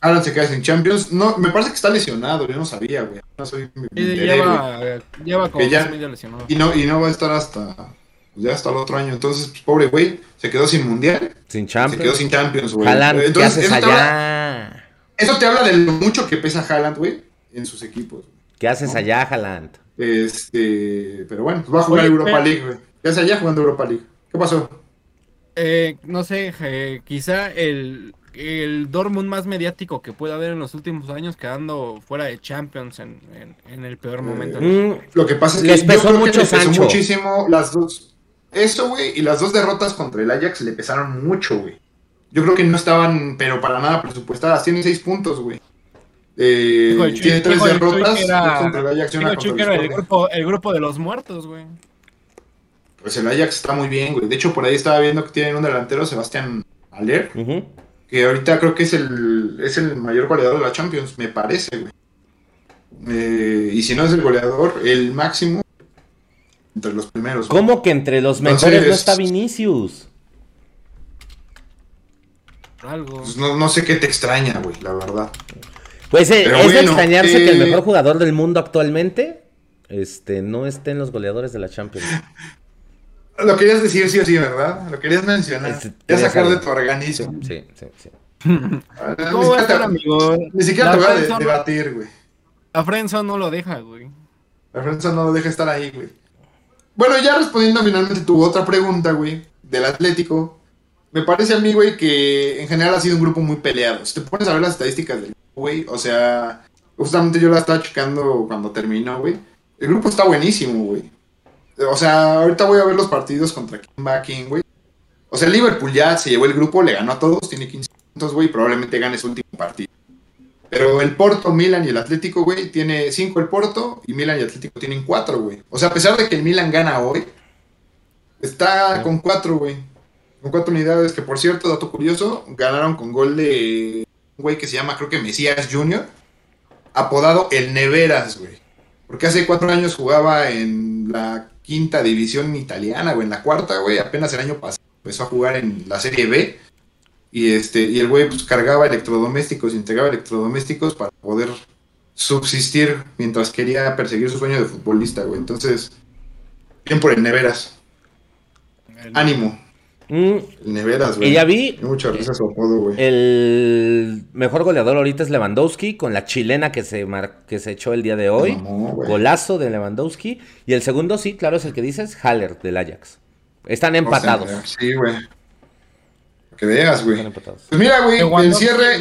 Alan se queda sin Champions. No, me parece que está lesionado, yo no sabía, güey. No soy, lleva, lleva como ya, lesionado. Y no, y no va a estar hasta pues ya hasta el otro año. Entonces, pues, pobre güey, se quedó sin mundial. Sin Champions. Se quedó sin Champions, güey. Entonces, ¿qué haces eso allá? Te habla, eso te habla de lo mucho que pesa Haaland, güey, en sus equipos. ¿Qué haces allá, Haaland? Este, pero bueno, pues va a jugar Europa League, güey. ¿Qué haces allá jugando Europa League? ¿Qué pasó? Eh, no sé, eh, quizá el, el Dortmund más mediático que pueda haber en los últimos años quedando fuera de Champions en, en, el peor momento. Mm, lo que pasa es que les pesó mucho les pesó muchísimo las dos. Eso, güey, y las dos derrotas contra el Ajax le pesaron mucho, güey. Yo creo que no estaban, pero para nada presupuestadas. Tiene seis puntos, güey. Eh, tiene tres derrotas contra el Ajax. el, grupo, el grupo de los muertos, güey. Pues el Ajax está muy bien, güey. De hecho, por ahí estaba viendo que tienen un delantero, Sebastián Aller que ahorita creo que es el, es el mayor goleador de la Champions, me parece, güey. Eh, y si no es el goleador, el máximo entre los primeros. ¿Cómo que entre los mejores no está Vinicius? Algo. Pues no, sé qué te extraña, güey, la verdad. Pues eh, es de extrañarse que el eh, mejor jugador del mundo actualmente este, no esté en los goleadores de la Champions. Lo querías decir sí o sí, ¿verdad? Lo querías mencionar. Ya sacar de tu organismo. Sí, sí, sí. Ah, ¿Cómo va a amigo? Ni siquiera te voy a debatir, güey. A Frenzo no lo deja, güey. A Frenzo no lo deja estar ahí, güey. Bueno, ya respondiendo finalmente tu otra pregunta, güey, del Atlético. Me parece a mí, güey, que en general ha sido un grupo muy peleado. Si te pones a ver las estadísticas del grupo, güey, o sea, justamente yo la estaba checando cuando terminó, güey. El grupo está buenísimo, güey. O sea, ahorita voy a ver los partidos contra quién va güey. O sea, Liverpool ya se llevó el grupo, le ganó a todos, tiene 15 puntos, güey, y probablemente gane su último partido. Pero el Porto, Milan y el Atlético, güey, tiene 5 el Porto y Milan y Atlético tienen 4, güey. O sea, a pesar de que el Milan gana hoy, está con 4, güey. Con 4 unidades, que por cierto, dato curioso, ganaron con gol de un güey que se llama, creo que Mesías Jr., apodado el Neveras, güey. Porque hace 4 años jugaba en la quinta división italiana, güey, en la cuarta, güey, apenas el año pasado empezó a jugar en la Serie B. Y este, y el güey pues cargaba electrodomésticos, integraba electrodomésticos para poder subsistir mientras quería perseguir su sueño de futbolista, güey. Entonces, bien por el Neveras. Ánimo. Mm. Neveras, güey. Y ya vi. Muchas risas su apodo, güey. El mejor goleador ahorita es Lewandowski, con la chilena que se, que se echó el día de hoy. Golazo de Lewandowski. Y el segundo, sí, claro, es el que dices, Haller, del Ajax. Están empatados. sí, güey. Que veas, güey. Pues mira, güey, el cierre.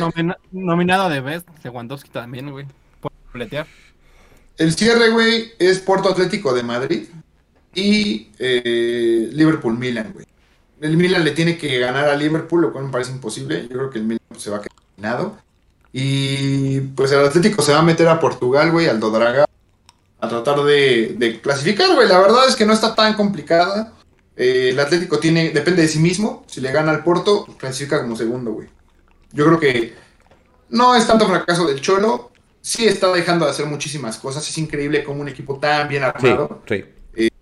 nominado de Best, Lewandowski también, güey. Por pletear. El cierre, güey, es Porto Atlético de Madrid y eh, Liverpool Milan, güey el Milan le tiene que ganar a Liverpool, lo cual me parece imposible. Yo creo que el Milan se va a quedar eliminado. Y pues el Atlético se va a meter a Portugal, güey, al Dodraga, a tratar de, clasificar, güey. La verdad es que no está tan complicada. Eh, el Atlético tiene, depende de sí mismo. Si le gana al Porto, clasifica como segundo, güey. Yo creo que no es tanto fracaso del Cholo. Sí está dejando de hacer muchísimas cosas. Es increíble como un equipo tan bien armado. Sí, sí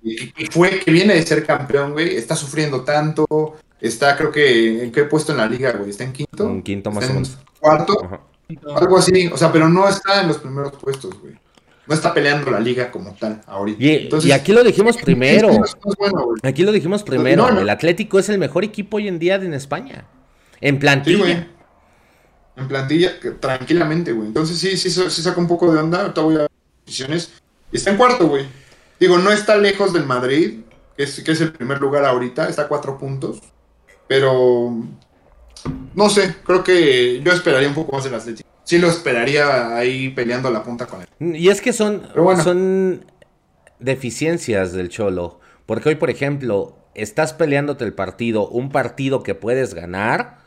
y fue que viene de ser campeón, güey, está sufriendo tanto, está creo que en qué puesto en la liga, güey, está en quinto. En quinto más o menos. Cuarto, algo así, o sea, pero no está en los primeros puestos, güey. No está peleando la liga como tal ahorita. Y, aquí lo dijimos primero. aquí lo dijimos primero. El Atlético es el mejor equipo hoy en día en España. En plantilla. En plantilla, tranquilamente, güey. Entonces sí, sí, sí saca un poco de onda. Ahorita voy a posiciones. Y está en cuarto, güey. Digo, no está lejos del Madrid, que es, que es el primer lugar ahorita, está a cuatro puntos. Pero no sé, creo que yo esperaría un poco más del Atlético. Sí lo esperaría ahí peleando la punta con él. Y es que son, son deficiencias del Cholo. Porque hoy, por ejemplo, estás peleándote el partido, un partido que puedes ganar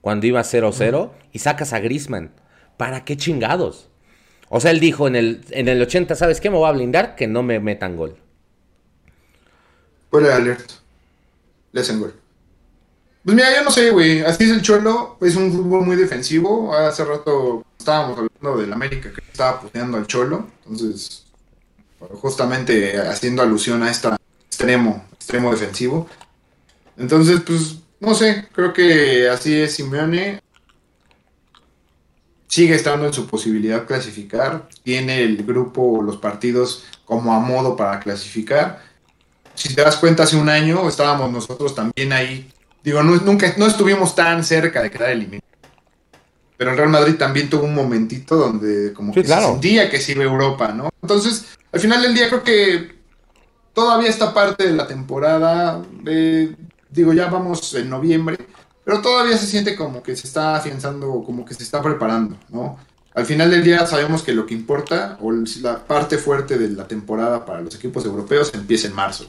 cuando iba 0-0 y sacas a Grisman. ¿Para qué chingados? O sea, él dijo en el, en el 80, ¿sabes qué? Me voy a blindar que no me metan gol. Fuera alerta. Le hacen gol. Pues mira, yo no sé, güey. Así es el Cholo. Es un fútbol muy defensivo. Hace rato estábamos hablando del América que estaba puteando al Cholo. Entonces, justamente haciendo alusión a este extremo, extremo defensivo. Entonces, pues, no sé, creo que así es Simeone. Sigue estando en su posibilidad clasificar. Tiene el grupo, los partidos como a modo para clasificar. Si te das cuenta, hace un año estábamos nosotros también ahí. Digo, no, nunca, no estuvimos tan cerca de quedar eliminados. Pero el Real Madrid también tuvo un momentito donde como Sí, que claro. se sentía que se iba a Europa, ¿no? Entonces, al final del día creo que todavía esta parte de la temporada, eh, digo, ya vamos en noviembre, pero todavía se siente como que se está afianzando, como que se está preparando, ¿no? Al final del día sabemos que lo que importa, o la parte fuerte de la temporada para los equipos europeos, empieza en marzo.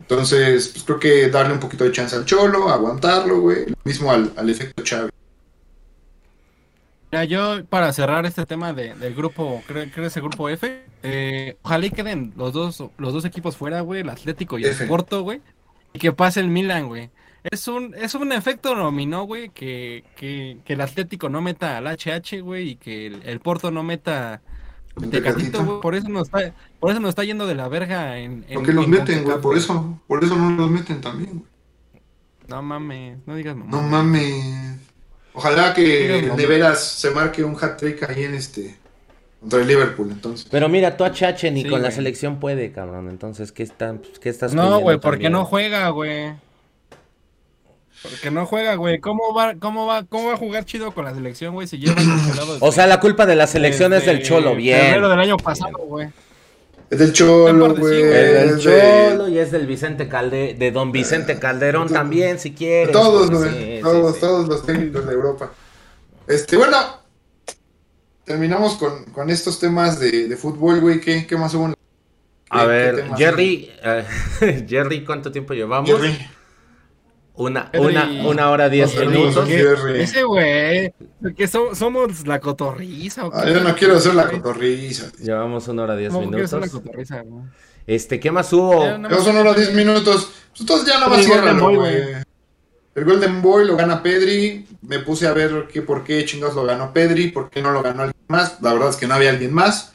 Entonces, pues creo que darle un poquito de chance al Cholo, aguantarlo, güey. Lo mismo al, al efecto Chávez. Mira, yo para cerrar este tema de- del grupo, creo que es el grupo F, eh, ojalá y queden los dos, los dos equipos fuera, güey, el Atlético y el F. Porto, güey, y que pase el Milan, güey. Es un, es un efecto dominó, güey, que, que, que el Atlético no meta al HH, güey, y que el, el Porto no meta Tecatito, güey. Por eso nos está, por eso nos está yendo de la verga en, en- ¿Por qué los en meten, güey? Por eso, por eso no los meten también, güey. No mames, no digas mamá. No mames. Ojalá que de veras se marque un hat trick ahí en este contra el Liverpool, entonces. Pero mira, tu HH ni Sí, con la selección puede, cabrón. Entonces, ¿qué, están, pues, qué estás No, güey, porque no juega, güey. Porque no juega, güey. ¿Cómo va, cómo va, cómo va a jugar chido con la selección, güey? Si lleva congelado O sea, la culpa de la selección es del Cholo, bien. Febrero del año pasado, güey. Es del Cholo, güey. del es de- Cholo y es del Vicente Calde, de Don Vicente Calderón también, si quieres. Todos, güey. sí, todos, sí, sí. todos los técnicos de Europa. Este, bueno. Terminamos con, con estos temas de, de fútbol, güey. ¿Qué, ¿Qué más hubo? en- A ver, Jerry, eh, Jerry, ¿cuánto tiempo llevamos? Jerry. Una, una, una hora diez minutos. Ese, güey. Que so- somos la cotorriza, ¿o Ah, qué? yo no quiero hacer la cotorriza. Llevamos una hora diez ¿Cómo quieres ser la minutos. cotorriza? Este, ¿qué más hubo? No- Yo son ahora 10 minutos. Pues entonces ya nada más ciérralo, güey. El Golden Boy lo gana Pedri. Me puse a ver que por qué chingados lo ganó Pedri, por qué no lo ganó alguien más. La verdad es que no había alguien más.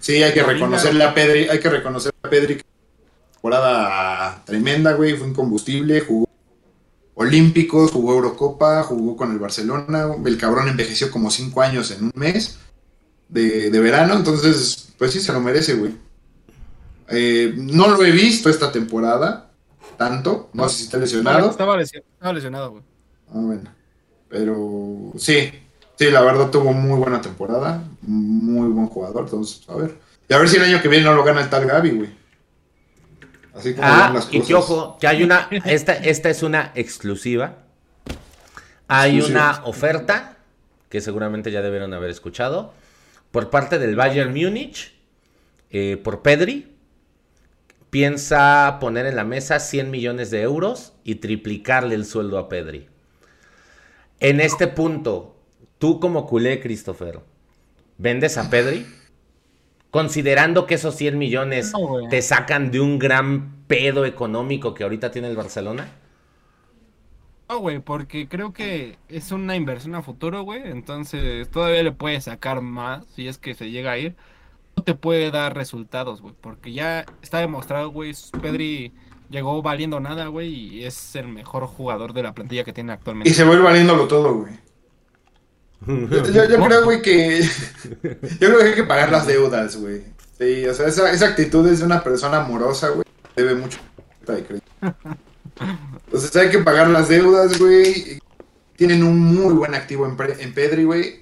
Sí, hay que reconocerle a Pedri, hay que reconocerle a Pedri que temporada tremenda, güey, fue incombustible, jugó Olímpicos, jugó Eurocopa, jugó con el Barcelona, el cabrón envejeció como 5 años en un mes de, de verano, entonces, pues sí se lo merece, güey. Eh, no lo he visto esta temporada, tanto, no sé si está lesionado. Estaba lesionado, estaba lesionado, güey. Ah, bueno. Pero sí, sí, la verdad tuvo muy buena temporada, muy buen jugador, entonces, a ver. Y a ver si el año que viene no lo gana el tal Gaby, güey. Así como Ah, y que ojo, que hay una, esta, esta es una exclusiva. Hay Exclusiva. una oferta, que seguramente ya debieron haber escuchado, por parte del Bayern Múnich, eh, por Pedri. Piensa poner en la mesa 100 millones de euros y triplicarle el sueldo a Pedri. En este punto, tú como culé, Christopher, ¿vendes a Pedri? Considerando que esos 100 millones No, te sacan de un gran pedo económico que ahorita tiene el Barcelona. No, güey, porque creo que es una inversión a futuro, güey. Entonces todavía le puedes sacar más si es que se llega a ir. No te puede dar resultados, güey. Porque ya está demostrado, güey. Pedri llegó valiendo nada, güey. Y es el mejor jugador de la plantilla que tiene Y actualmente. se vuelve valiéndolo todo, güey. Yo, yo- yo creo, güey, que. Yo creo que hay que pagar las deudas, güey. Sí, o sea, esa, esa actitud es de una persona amorosa, güey. Debe mucho de crédito. Entonces hay que pagar las deudas, güey. Tienen un muy buen activo en, en Pedri, güey.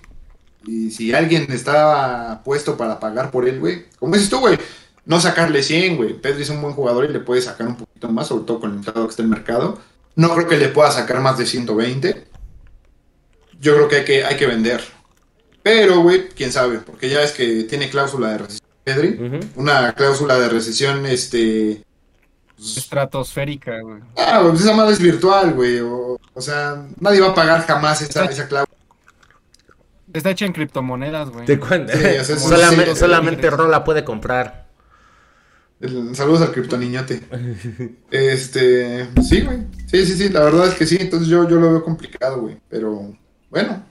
Y si alguien está puesto para pagar por él, güey. Como dices tú, güey. No sacarle 100, güey. Pedri es un buen jugador y le puede sacar un poquito más, sobre todo con el mercado que está en el mercado. No creo que le pueda sacar más de 120 yo creo que hay que, hay que vender. Pero, güey, quién sabe, porque ya es que tiene cláusula de recesión Pedri. Una cláusula de recesión, este. pues, Estratosférica, güey. ah, pues esa madre es virtual, güey. O, o sea, nadie va a pagar jamás esa, esa cláusula. Está hecha en criptomonedas, güey. Te cuento. Sí, o sea, solamente, sí, solamente Rola puede comprar. El- saludos al criptoniñote. Este. Sí, güey. Sí, sí, sí, la verdad es que sí. Entonces yo, yo lo veo complicado, güey. Pero, bueno.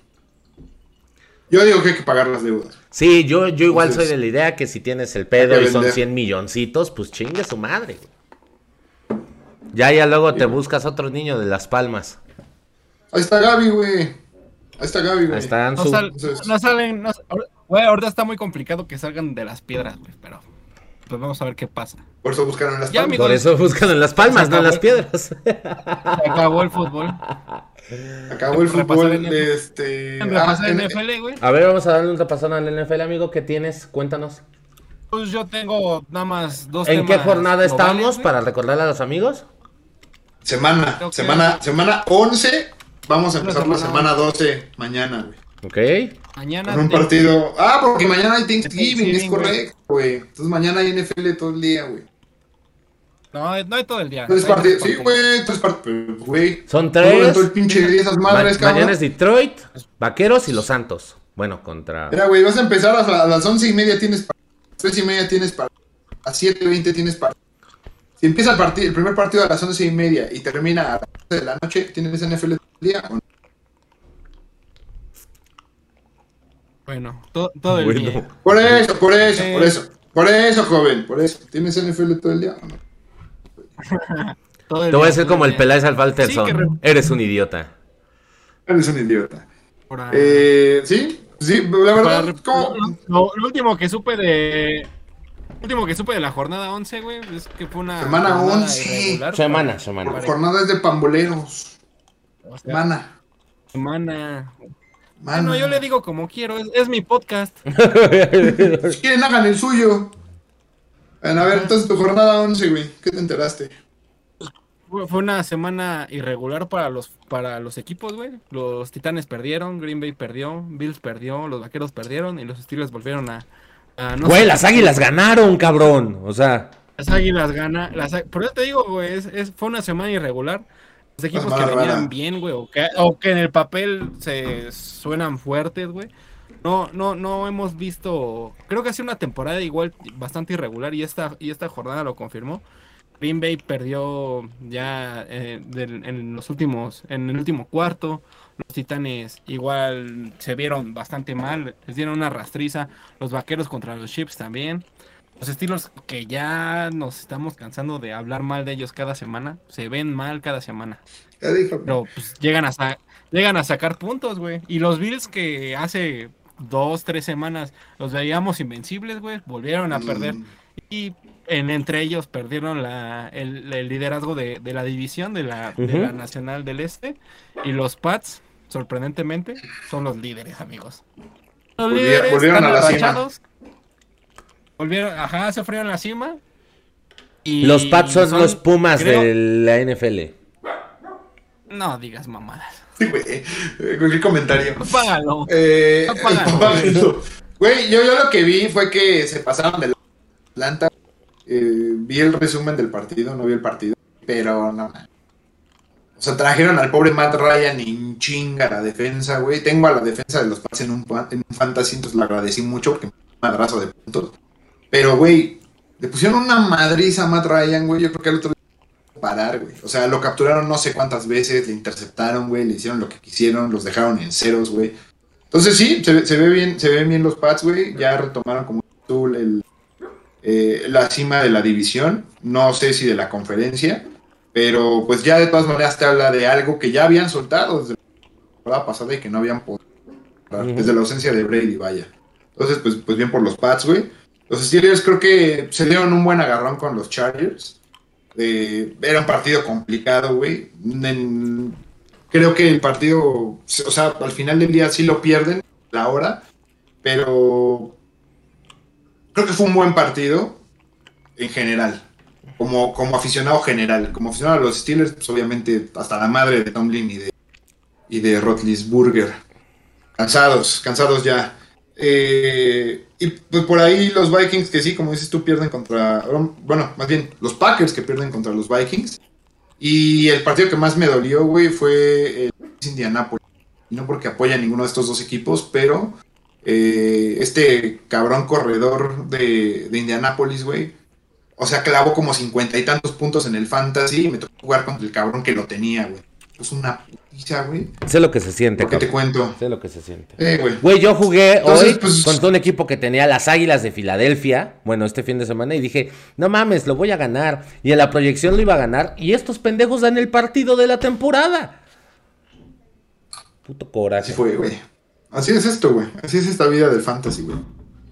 Yo digo que hay que pagar las deudas. Sí, yo, yo igual Entonces, soy de la idea que si tienes el pedo y son vender. 100 milloncitos, pues chingue su madre. güey. Ya, ya luego te buscas otro niño de Las Palmas. Ahí está Gaby, güey. Ahí está Gaby, güey. Ahí está No, sal- no salen. no- güey, ahorita está muy complicado que salgan de las piedras, güey. Pero pues vamos a ver qué pasa. Por eso buscaron las Ya, palmas. amigo. Por eso buscan en Las Palmas, no en las piedras. Se acabó el fútbol. Acabó el fútbol. en- Este. En ah, NFL, güey. A ver, vamos a darle un repasón al NFL, amigo. ¿Qué tienes? Cuéntanos. Pues yo tengo nada más dos ¿En qué jornada globales, estamos güey. para recordarle a los amigos? Semana, semana, semana 11. Vamos a empezar por semana semana 12 mañana, güey. Ok. Mañana. Con un partido. Ah, porque mañana hay Thanksgiving, es Thanksgiving, güey. correcto, güey. Entonces mañana hay NFL todo el día, güey. No, no hay todo el día. Tres partidos. dos Sí, güey, tres partidos. Güey. Son Todo tres. el pinche de esas Ma- madres, cabrón. mañana es Detroit, Vaqueros y los Santos. Bueno, contra. Mira, güey, vas a empezar a, la- a las once y media tienes para. Tres y media tienes para. A siete veinte tienes para. Si empieza el, partido, el primer partido a las once y media y termina a las 12 de la noche, ¿tienes NFL todo el día? o no? Bueno, to- todo el Bueno. día. Por eso, por eso, Eh. por eso. Por eso, joven, por eso. ¿Tienes NFL todo el día o no? Todo el Te voy a decir como el. Peláez al Falterson. Sí, re- Eres un idiota. Eres un idiota. Por ahí. Eh, sí, sí, la Para verdad, re- ¿cómo? lo, lo último que supe de. Lo último que supe de la jornada 11, güey, es que fue una. Semana jornada 11. irregular Semana, para- semana. para- Jornadas de pamboleros. o sea, Semana. Semana. Mana. Bueno, yo le digo como quiero, es, es mi podcast. Si quieren, hagan el suyo. Bueno, a ver, entonces tu jornada 11, güey. ¿Qué te enteraste? Fue una semana irregular para los para los equipos, güey. Los Titanes perdieron, Green Bay perdió, Bills perdió, los Vaqueros perdieron y los Steelers volvieron a, a no Güey, sé- las águilas ganaron, cabrón. O sea, Las Águilas gana, las, por eso te digo, güey, es, es- fue una semana irregular. Los equipos que venían bien, güey, o que, o que en el papel se suenan fuertes, güey. No, no, no hemos visto, creo que ha sido una temporada igual bastante irregular y esta, y esta jornada lo confirmó. Green Bay perdió ya eh, del- en los últimos, en el último cuarto. Los Titanes igual se vieron bastante mal, les dieron una rastriza. Los Vaqueros contra los Chips también. Los estilos que ya nos estamos cansando de hablar mal de ellos cada semana, se ven mal cada semana. Ya dijo. Pero pues llegan a, llegan a sacar puntos, güey. Y los Bills que hace dos, tres semanas los veíamos invencibles, güey, volvieron a perder. Mm, Y en, entre ellos perdieron la, el, el liderazgo de, de la división de la, de la Nacional del Este. Y los Pats, sorprendentemente, son los líderes, amigos. Los Volvi- líderes volvieron están a la cima. Volvieron, ajá, se fueron a la cima. Y los Pats son, los Pumas creo- de la NFL. No digas mamadas. Sí, güey. Eh, Cualquier comentario. Págalo. Eh, Apágalo. apágalo. Güey, yo, yo lo que vi fue que se pasaron de la Atlanta. Eh, vi el resumen del partido, no vi el partido, pero no. O sea, trajeron al pobre Matt Ryan en chinga a la defensa, güey. Tengo a la defensa de los Pats en un, en un fantasy, entonces lo agradecí mucho porque me un madrazo de puntos. Pero, güey, le pusieron una madriza a Matt Ryan, güey. Yo creo que el otro día parar, güey. O sea, lo capturaron no sé cuántas veces, le interceptaron, güey, le hicieron lo que quisieron, los dejaron en ceros, güey. Entonces sí, se, ve- se ve bien, se ven bien los Pats, güey. Ya retomaron como tú el, eh, la cima de la división. No sé si de la conferencia. Pero pues ya de todas maneras te habla de algo que ya habían soltado desde la temporada pasada y que no habían podido. Desde la ausencia de Brady, vaya. Entonces, pues, pues bien por los Pats, güey. Los Steelers creo que se dieron un buen agarrón con los Chargers. Era un partido complicado, güey. Creo que el partido, o sea, al final del día sí lo pierden la hora, pero creo que fue un buen partido en general, como, como aficionado general. Como aficionado a los Steelers, pues obviamente hasta la madre de Tomlin y de, y de Rotlisburger. Cansados, cansados ya. Eh, y pues por ahí los Vikings que sí, como dices tú, pierden contra, bueno, más bien los Packers que pierden contra los Vikings. Y el partido que más me dolió, güey, fue el Indianapolis. Y no porque apoya ninguno de estos dos equipos, pero eh, este cabrón corredor de, de Indianapolis, güey. O sea, clavó como cincuenta y tantos puntos en el fantasy y me tocó jugar contra el cabrón que lo tenía, güey. Es una pizza, güey. Sé lo que se siente, ¿Qué te cuento? Sé lo que se siente. Eh, güey. Güey, yo jugué Entonces, hoy pues- contra un equipo que tenía las Águilas de Filadelfia, bueno, este fin de semana, y dije, no mames, lo voy a ganar. Y en la proyección lo iba a ganar, y estos pendejos dan el partido de la temporada. Puto coraje. Así fue, güey. Así es esto, güey. Así es esta vida del fantasy, güey.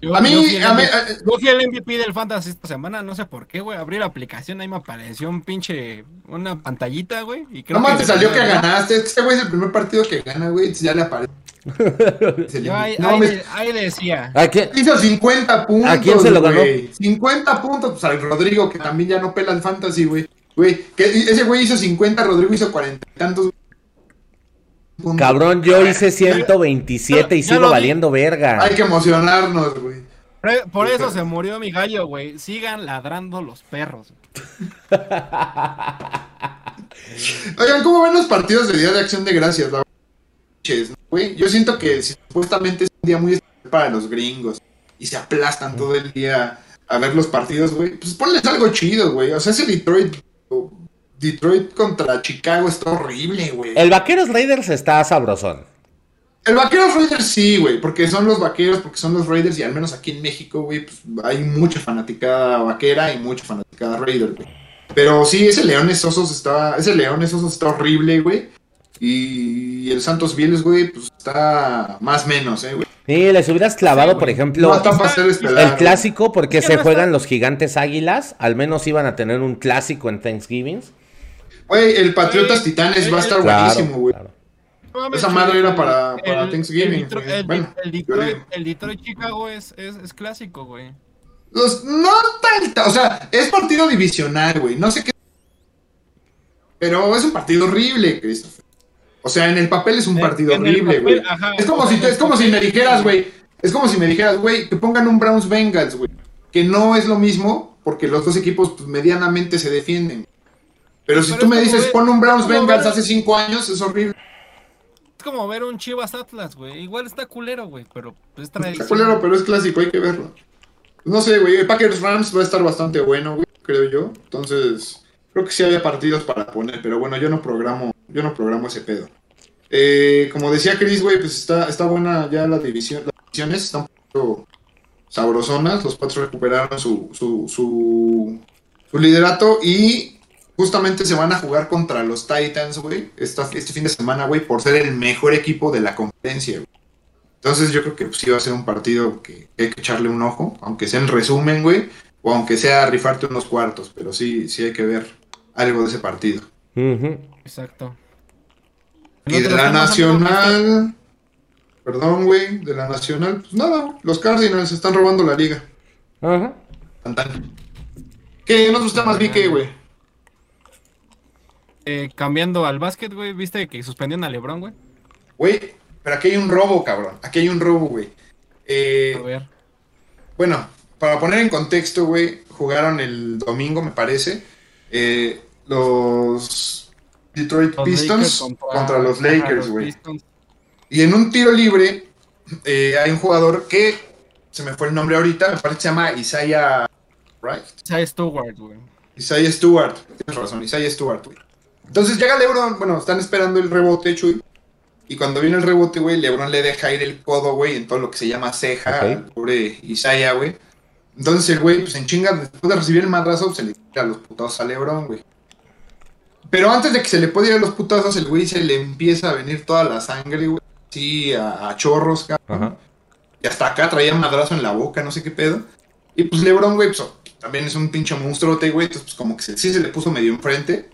Yo- A mí- yo fui el a mí- MVP yo fui el MVP del Fantasy esta semana, no sé por qué, güey. Abrí la aplicación, ahí me apareció un pinche. Una pantallita, güey. Y creo No más que te salió que ganaste. Este güey es el primer partido que gana, güey. entonces Ya le aparece. Yo ahí, No, ahí me- ahí decía. ¿A quién? Hizo 50 puntos. ¿A quién se lo ganó? güey. 50 puntos. Pues al Rodrigo, que también ya no pela el fantasy, güey. Güey, que ese güey hizo 50, Rodrigo hizo 40 y tantos. Cabrón, yo hice 127 y sigo valiendo verga. Hay que emocionarnos, güey. Por- Por eso se murió mi gallo, güey. Sigan ladrando los perros. Oigan, ¿cómo ven los partidos de Día de Acción de Gracias? La-? Yo siento que si supuestamente es un día muy especial para los gringos y se aplastan todo el día a ver los partidos, güey, pues ponles algo chido, güey. O sea, ese Detroit, Detroit contra Chicago está horrible, güey. El Vaqueros Raiders está sabrosón. El Vaqueros Raiders sí, güey, porque son los vaqueros, porque son los Raiders y al menos aquí en México, güey, pues hay mucha fanaticada vaquera y mucha fanaticada Raider, güey. Pero sí, ese Leones Osos está, ese Leones Osos está horrible, güey. Y el Santos Vieles, güey, pues está más menos, eh, güey. Sí, les hubieras clavado, Sí, por ejemplo, No esperar, el clásico, porque se no juegan está- los gigantes águilas. Al menos iban a tener un clásico en Thanksgiving. Güey, el Patriotas Titanes va a estar Claro, buenísimo, güey. claro. Esa madre era para- para el- Thanksgiving, El, Detro- güey. el- Bueno, el Detroit, Detroit Chicago es, es, es clásico, güey. Los, no tanto, o sea, es partido divisional, güey. No sé qué. Pero es un partido horrible, Christopher. O sea, en el papel es un En- partido en horrible, güey. Es como si es como si me dijeras, güey. Es como si me dijeras, güey, que pongan un Browns Bengals, güey. Que no es lo mismo, porque los dos equipos pues, medianamente se defienden. Pero si Pero tú me dices, ver- pon un Browns Bengals hace cinco años, es horrible. Es como ver un Chivas Atlas, güey. Igual está culero, güey, pero es Está tradición. culero, pero es clásico, hay que verlo. No sé, güey. El Packers Rams va a estar bastante bueno, güey, creo yo. Entonces, creo que sí había partidos para poner, pero bueno, yo no programo, yo no programo ese pedo. Eh, como decía Chris, güey, pues está, está buena ya la división. Las divisiones están un poquito sabrosonas. Los Pats recuperaron su, su, su, su liderato y justamente se van a jugar contra los Titans, güey, esta- este fin de semana, güey, por ser el mejor equipo de la conferencia, güey. Entonces yo creo que pues, sí va a ser un partido que hay que echarle un ojo, aunque sea en resumen, güey, o aunque sea rifarte unos cuartos, pero sí, sí hay que ver algo de ese partido. Ujú. Exacto. Y de la Nacional, perdón, güey, de la Nacional, pues nada, los Cardinals están robando la liga. Ajá. Tan, tan. ¿Qué? ¿Nos gusta más vi que, güey? Eh, cambiando al básquet, güey, ¿viste que suspendieron a LeBron, güey? Güey, pero aquí hay un robo, cabrón. Aquí hay un robo, güey. Eh, A ver. Bueno, para poner en contexto, güey, jugaron el domingo, me parece, eh, los Detroit Los Pistons contra, los Lakers, güey. Y en un tiro libre eh, hay un jugador que, se me fue el nombre ahorita, me parece que se llama Isaiah Wright. Isaiah Stewart, güey. Isaiah Stewart, tienes razón, Isaiah Stewart, güey. Entonces llega LeBron, bueno, están esperando el rebote, Chuy. Y cuando viene el rebote, güey, LeBron le deja ir el codo, güey, en todo lo que se llama ceja al pobre Isaiah, güey. Entonces el güey, pues en chinga, después de recibir el madrazo, pues, se le tira los putazos a LeBron, güey. Pero antes de que se le pueda ir a los putazos, el güey se le empieza a venir toda la sangre, güey. Sí, a, a chorros, cabrón. Ajá. Y hasta acá traía madrazo en la boca, no sé qué pedo. Y pues LeBron, güey, pues también es un pinche monstruote, güey. Entonces, pues como que se- sí se le puso medio enfrente.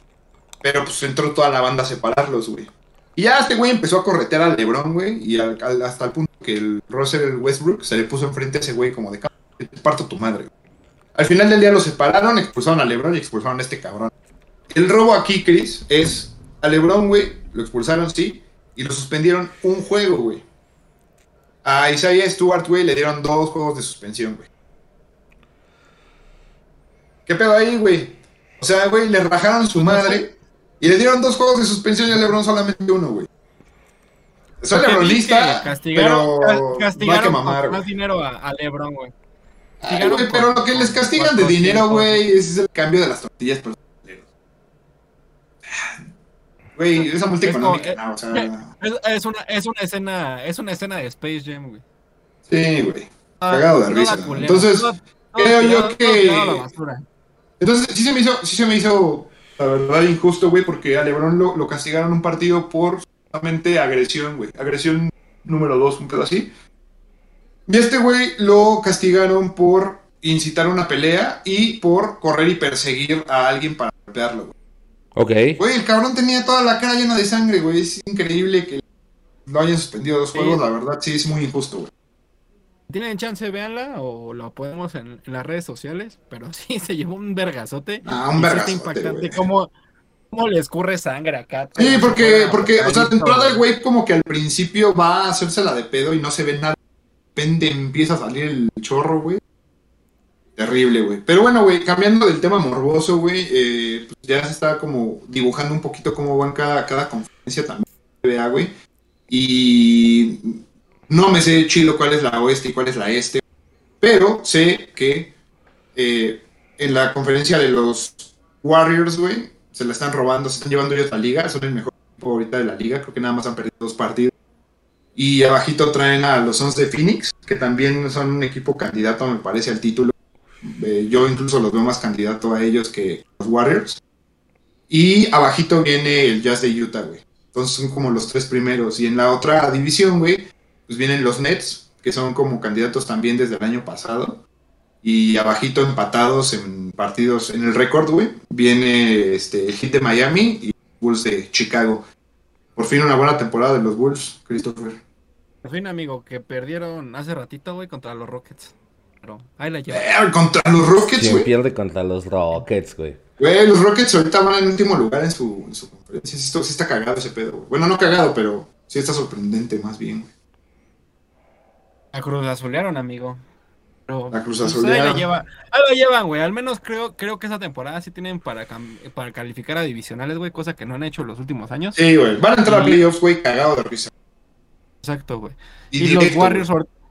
Pero pues entró toda la banda a separarlos, güey. Y ya este güey empezó a corretear al LeBron, güey. Y hasta el punto que el Russell Westbrook se le puso enfrente a ese güey como de "Cabrón, te parto tu madre. güey". Al final del día lo separaron, expulsaron a LeBron y expulsaron a este cabrón. El robo aquí, Chris, es a LeBron, güey, lo expulsaron, sí, y lo suspendieron un juego, güey. A Isaiah Stewart, güey, le dieron dos juegos de suspensión, güey. ¿Qué pedo ahí, güey? O sea, güey, le rajaron su madre y le dieron dos juegos de suspensión y a LeBron solamente uno, güey. Soy lebronista, Castigaron, pero ca- no hay que castigaron mamar, más dinero a, a LeBron, güey. Ay, güey, pero lo que les castigan de dinero, güey, es el cambio de las tortillas. por- Güey, esa multa Es como- económica, no, o sea. Es, es una, es una escena, es una escena de Space Jam, güey. Sí, güey. Ah, Cagado de risa. culera, Entonces, todo- todo creo yo todo que-. Entonces, sí se me hizo, sí se me hizo, la verdad, injusto, güey, porque a LeBron lo, lo castigaron un partido por solamente agresión, güey. Agresión número dos, un pedo así. Y este güey lo castigaron por incitar una pelea y por correr y perseguir a alguien para golpearlo, güey. Ok. Güey, el cabrón tenía toda la cara llena de sangre, güey. Es increíble que lo hayan suspendido dos Sí. juegos, la verdad, sí, es muy injusto, güey. Tienen chance, véanla o lo podemos en, en las redes sociales, pero sí se llevó un vergazote. Ah, un vergazote, impactante cómo, cómo le escurre sangre acá. Sí, porque, porque, o sea, de entrada el güey como que al principio va a hacérsela de pedo y no se ve nada. De repente empieza a salir el chorro, güey. Terrible, güey. Pero bueno, güey, cambiando del tema morboso, güey, eh, pues ya se está como dibujando un poquito cómo van cada, cada conferencia también, güey. Y no me sé chido cuál es la oeste y cuál es la este, pero sé que eh, en la conferencia de los Warriors, güey, se la están robando, se están llevando ellos la liga, son el mejor equipo ahorita de la liga, creo que nada más han perdido dos partidos. Y abajito traen a los Suns de Phoenix, que también son un equipo candidato, me parece, al título. Eh, yo incluso los veo más candidato a ellos que los Warriors. Y abajito viene el Jazz de Utah, güey. Entonces son como los tres primeros. Y en la otra división, güey, pues vienen los Nets, que son como candidatos también desde el año pasado. Y abajito empatados en partidos, en el récord, güey, viene este, el Heat de Miami y Bulls de Chicago. Por fin una buena temporada de los Bulls, Christopher. Por fin, amigo, que perdieron hace ratito, güey, contra los Rockets. Pero ahí la llevan. Eh, contra los Rockets, ¿Quién güey. pierde contra los Rockets, güey? Güey, los Rockets ahorita van en último lugar en su, en su conferencia. Sí, esto- sí está cagado ese pedo, güey. Bueno, no cagado, pero sí está sorprendente más bien, güey. La Cruz Azulearon, amigo. Pero, La Cruz pues, Azulearon. Ahí la, lleva, ahí la llevan, güey. Al menos creo, creo que esa temporada sí tienen para, para calificar a divisionales, güey. Cosa que no han hecho los últimos años. Sí, güey. Van a entrar a playoffs, güey, cagado de risa. Exacto, güey. Y, Y, los Warriors,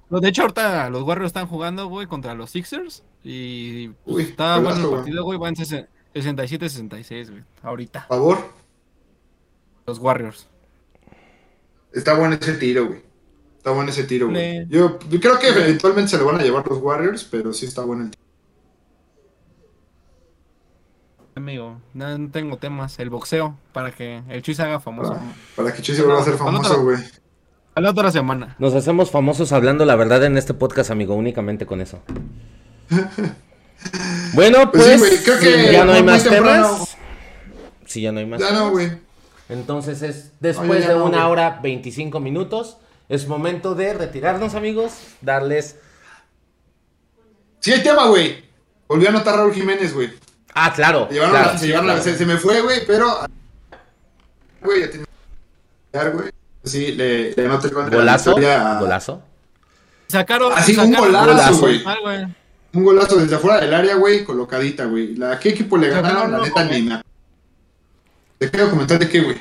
los- de hecho, ahorita los Warriors están jugando, güey, contra los Sixers. Y pues, Uy, está bueno el partido, güey. Van 67-66, güey. Ahorita. Por favor. Los Warriors. Está bueno ese tiro, güey. Está bueno ese tiro, güey. Yo, yo creo que eventualmente se lo van a llevar los Warriors, pero sí está bueno el tiro. Amigo, no, no tengo temas. El boxeo, para que el Chuy se haga famoso. Para, para que Chuy se vuelva a ser famoso, güey. A la otra semana. Nos hacemos famosos hablando la verdad en este podcast, amigo, únicamente con eso. Bueno, Pues pues, sí, güey, creo que ya no hay más temprano. temas. Sí, ya no hay más Ya no, güey. Entonces es después Oye, de no, una hora 25 minutos. Es momento de retirarnos, amigos. Darles. Sí hay tema, güey. Volvió a anotar Raúl Jiménez, güey. Ah, claro. Se, llevaron claro, la- se, sí, llevaron la- claro. se, se me fue, güey, pero. Güey, ya tenía que güey. Sí, le, le anoté el gol de la Golazo. a- Golazo. Sacaron. Ah, sí, un sacaron- golazo, güey. Un golazo desde afuera del área, güey, colocadita, güey. ¿A qué equipo le ganaron? La neta, ni me. Te quiero comentar de qué, güey.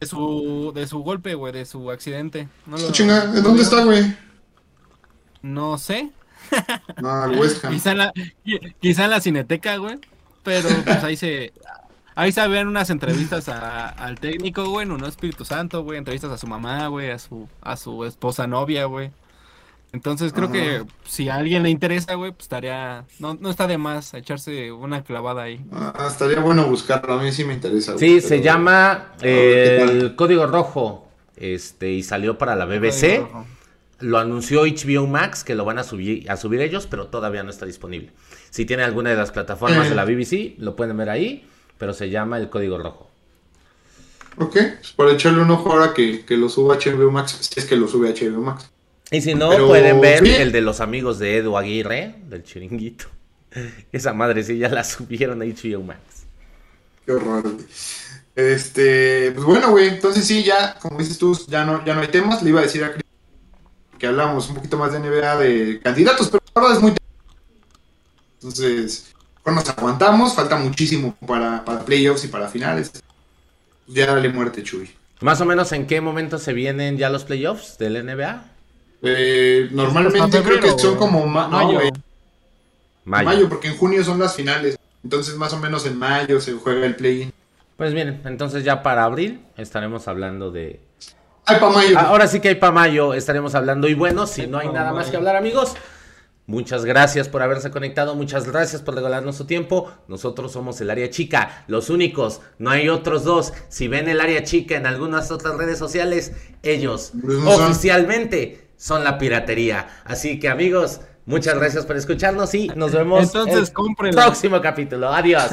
De su, de su golpe, güey, de su accidente. No lo- Chinga, ¿en dónde está, güey? No sé. No, al West Ham. Quizá en la, qui- quizá en la cineteca, güey. Pero pues ahí se. Ahí se ven unas entrevistas a- al técnico, güey, en un Espíritu Santo, güey, entrevistas a su mamá, güey, a su, a su esposa novia, güey. Entonces creo Ajá. que si a alguien le interesa, güey, pues estaría, no, no está de más echarse una clavada ahí. Ah, estaría bueno buscarlo, a mí sí me interesa. Sí, se llama ¿qué eh? El Código Rojo. Este, y salió para la BBC. Lo anunció HBO Max, que lo van a subir, a subir ellos, pero todavía no está disponible. Si tiene alguna de las plataformas Eh. de la BBC, lo pueden ver ahí, pero se llama El Código Rojo. Ok, pues para echarle un ojo ahora que, que lo suba a HBO Max, si es que lo sube a HBO Max. Y si no, Pero, pueden ver el de los amigos de Edu Aguirre, del chiringuito. Esa madre sí ya la subieron a HBO Max. Qué horror. Este, pues bueno, güey, entonces sí, ya, como dices tú, ya no, ya no hay temas. Le iba a decir a Chris que hablamos un poquito más de NBA de candidatos, pero la verdad es muy. Entonces, mejor nos aguantamos, falta muchísimo para, para playoffs y para finales. Pues ya dale muerte, Chuy. Más o menos en qué momento se vienen ya los playoffs del NBA? Eh, normalmente creo que son como ma- no, Mayo. Mayo. mayo, porque en junio son las finales. Entonces, más o menos en mayo se juega el play-in. Pues bien, entonces ya para abril estaremos hablando de... Hay pa' mayo. Ahora sí que hay para mayo, estaremos hablando. Y bueno, si no hay nada más que hablar, amigos, muchas gracias por haberse conectado, muchas gracias por regalarnos su tiempo. Nosotros somos el área chica, los únicos, no hay otros dos. Si ven el área chica en algunas otras redes sociales, ellos no oficialmente son la piratería. Así que amigos, muchas gracias por escucharnos y nos vemos Entonces, el próximo capítulo. Adiós.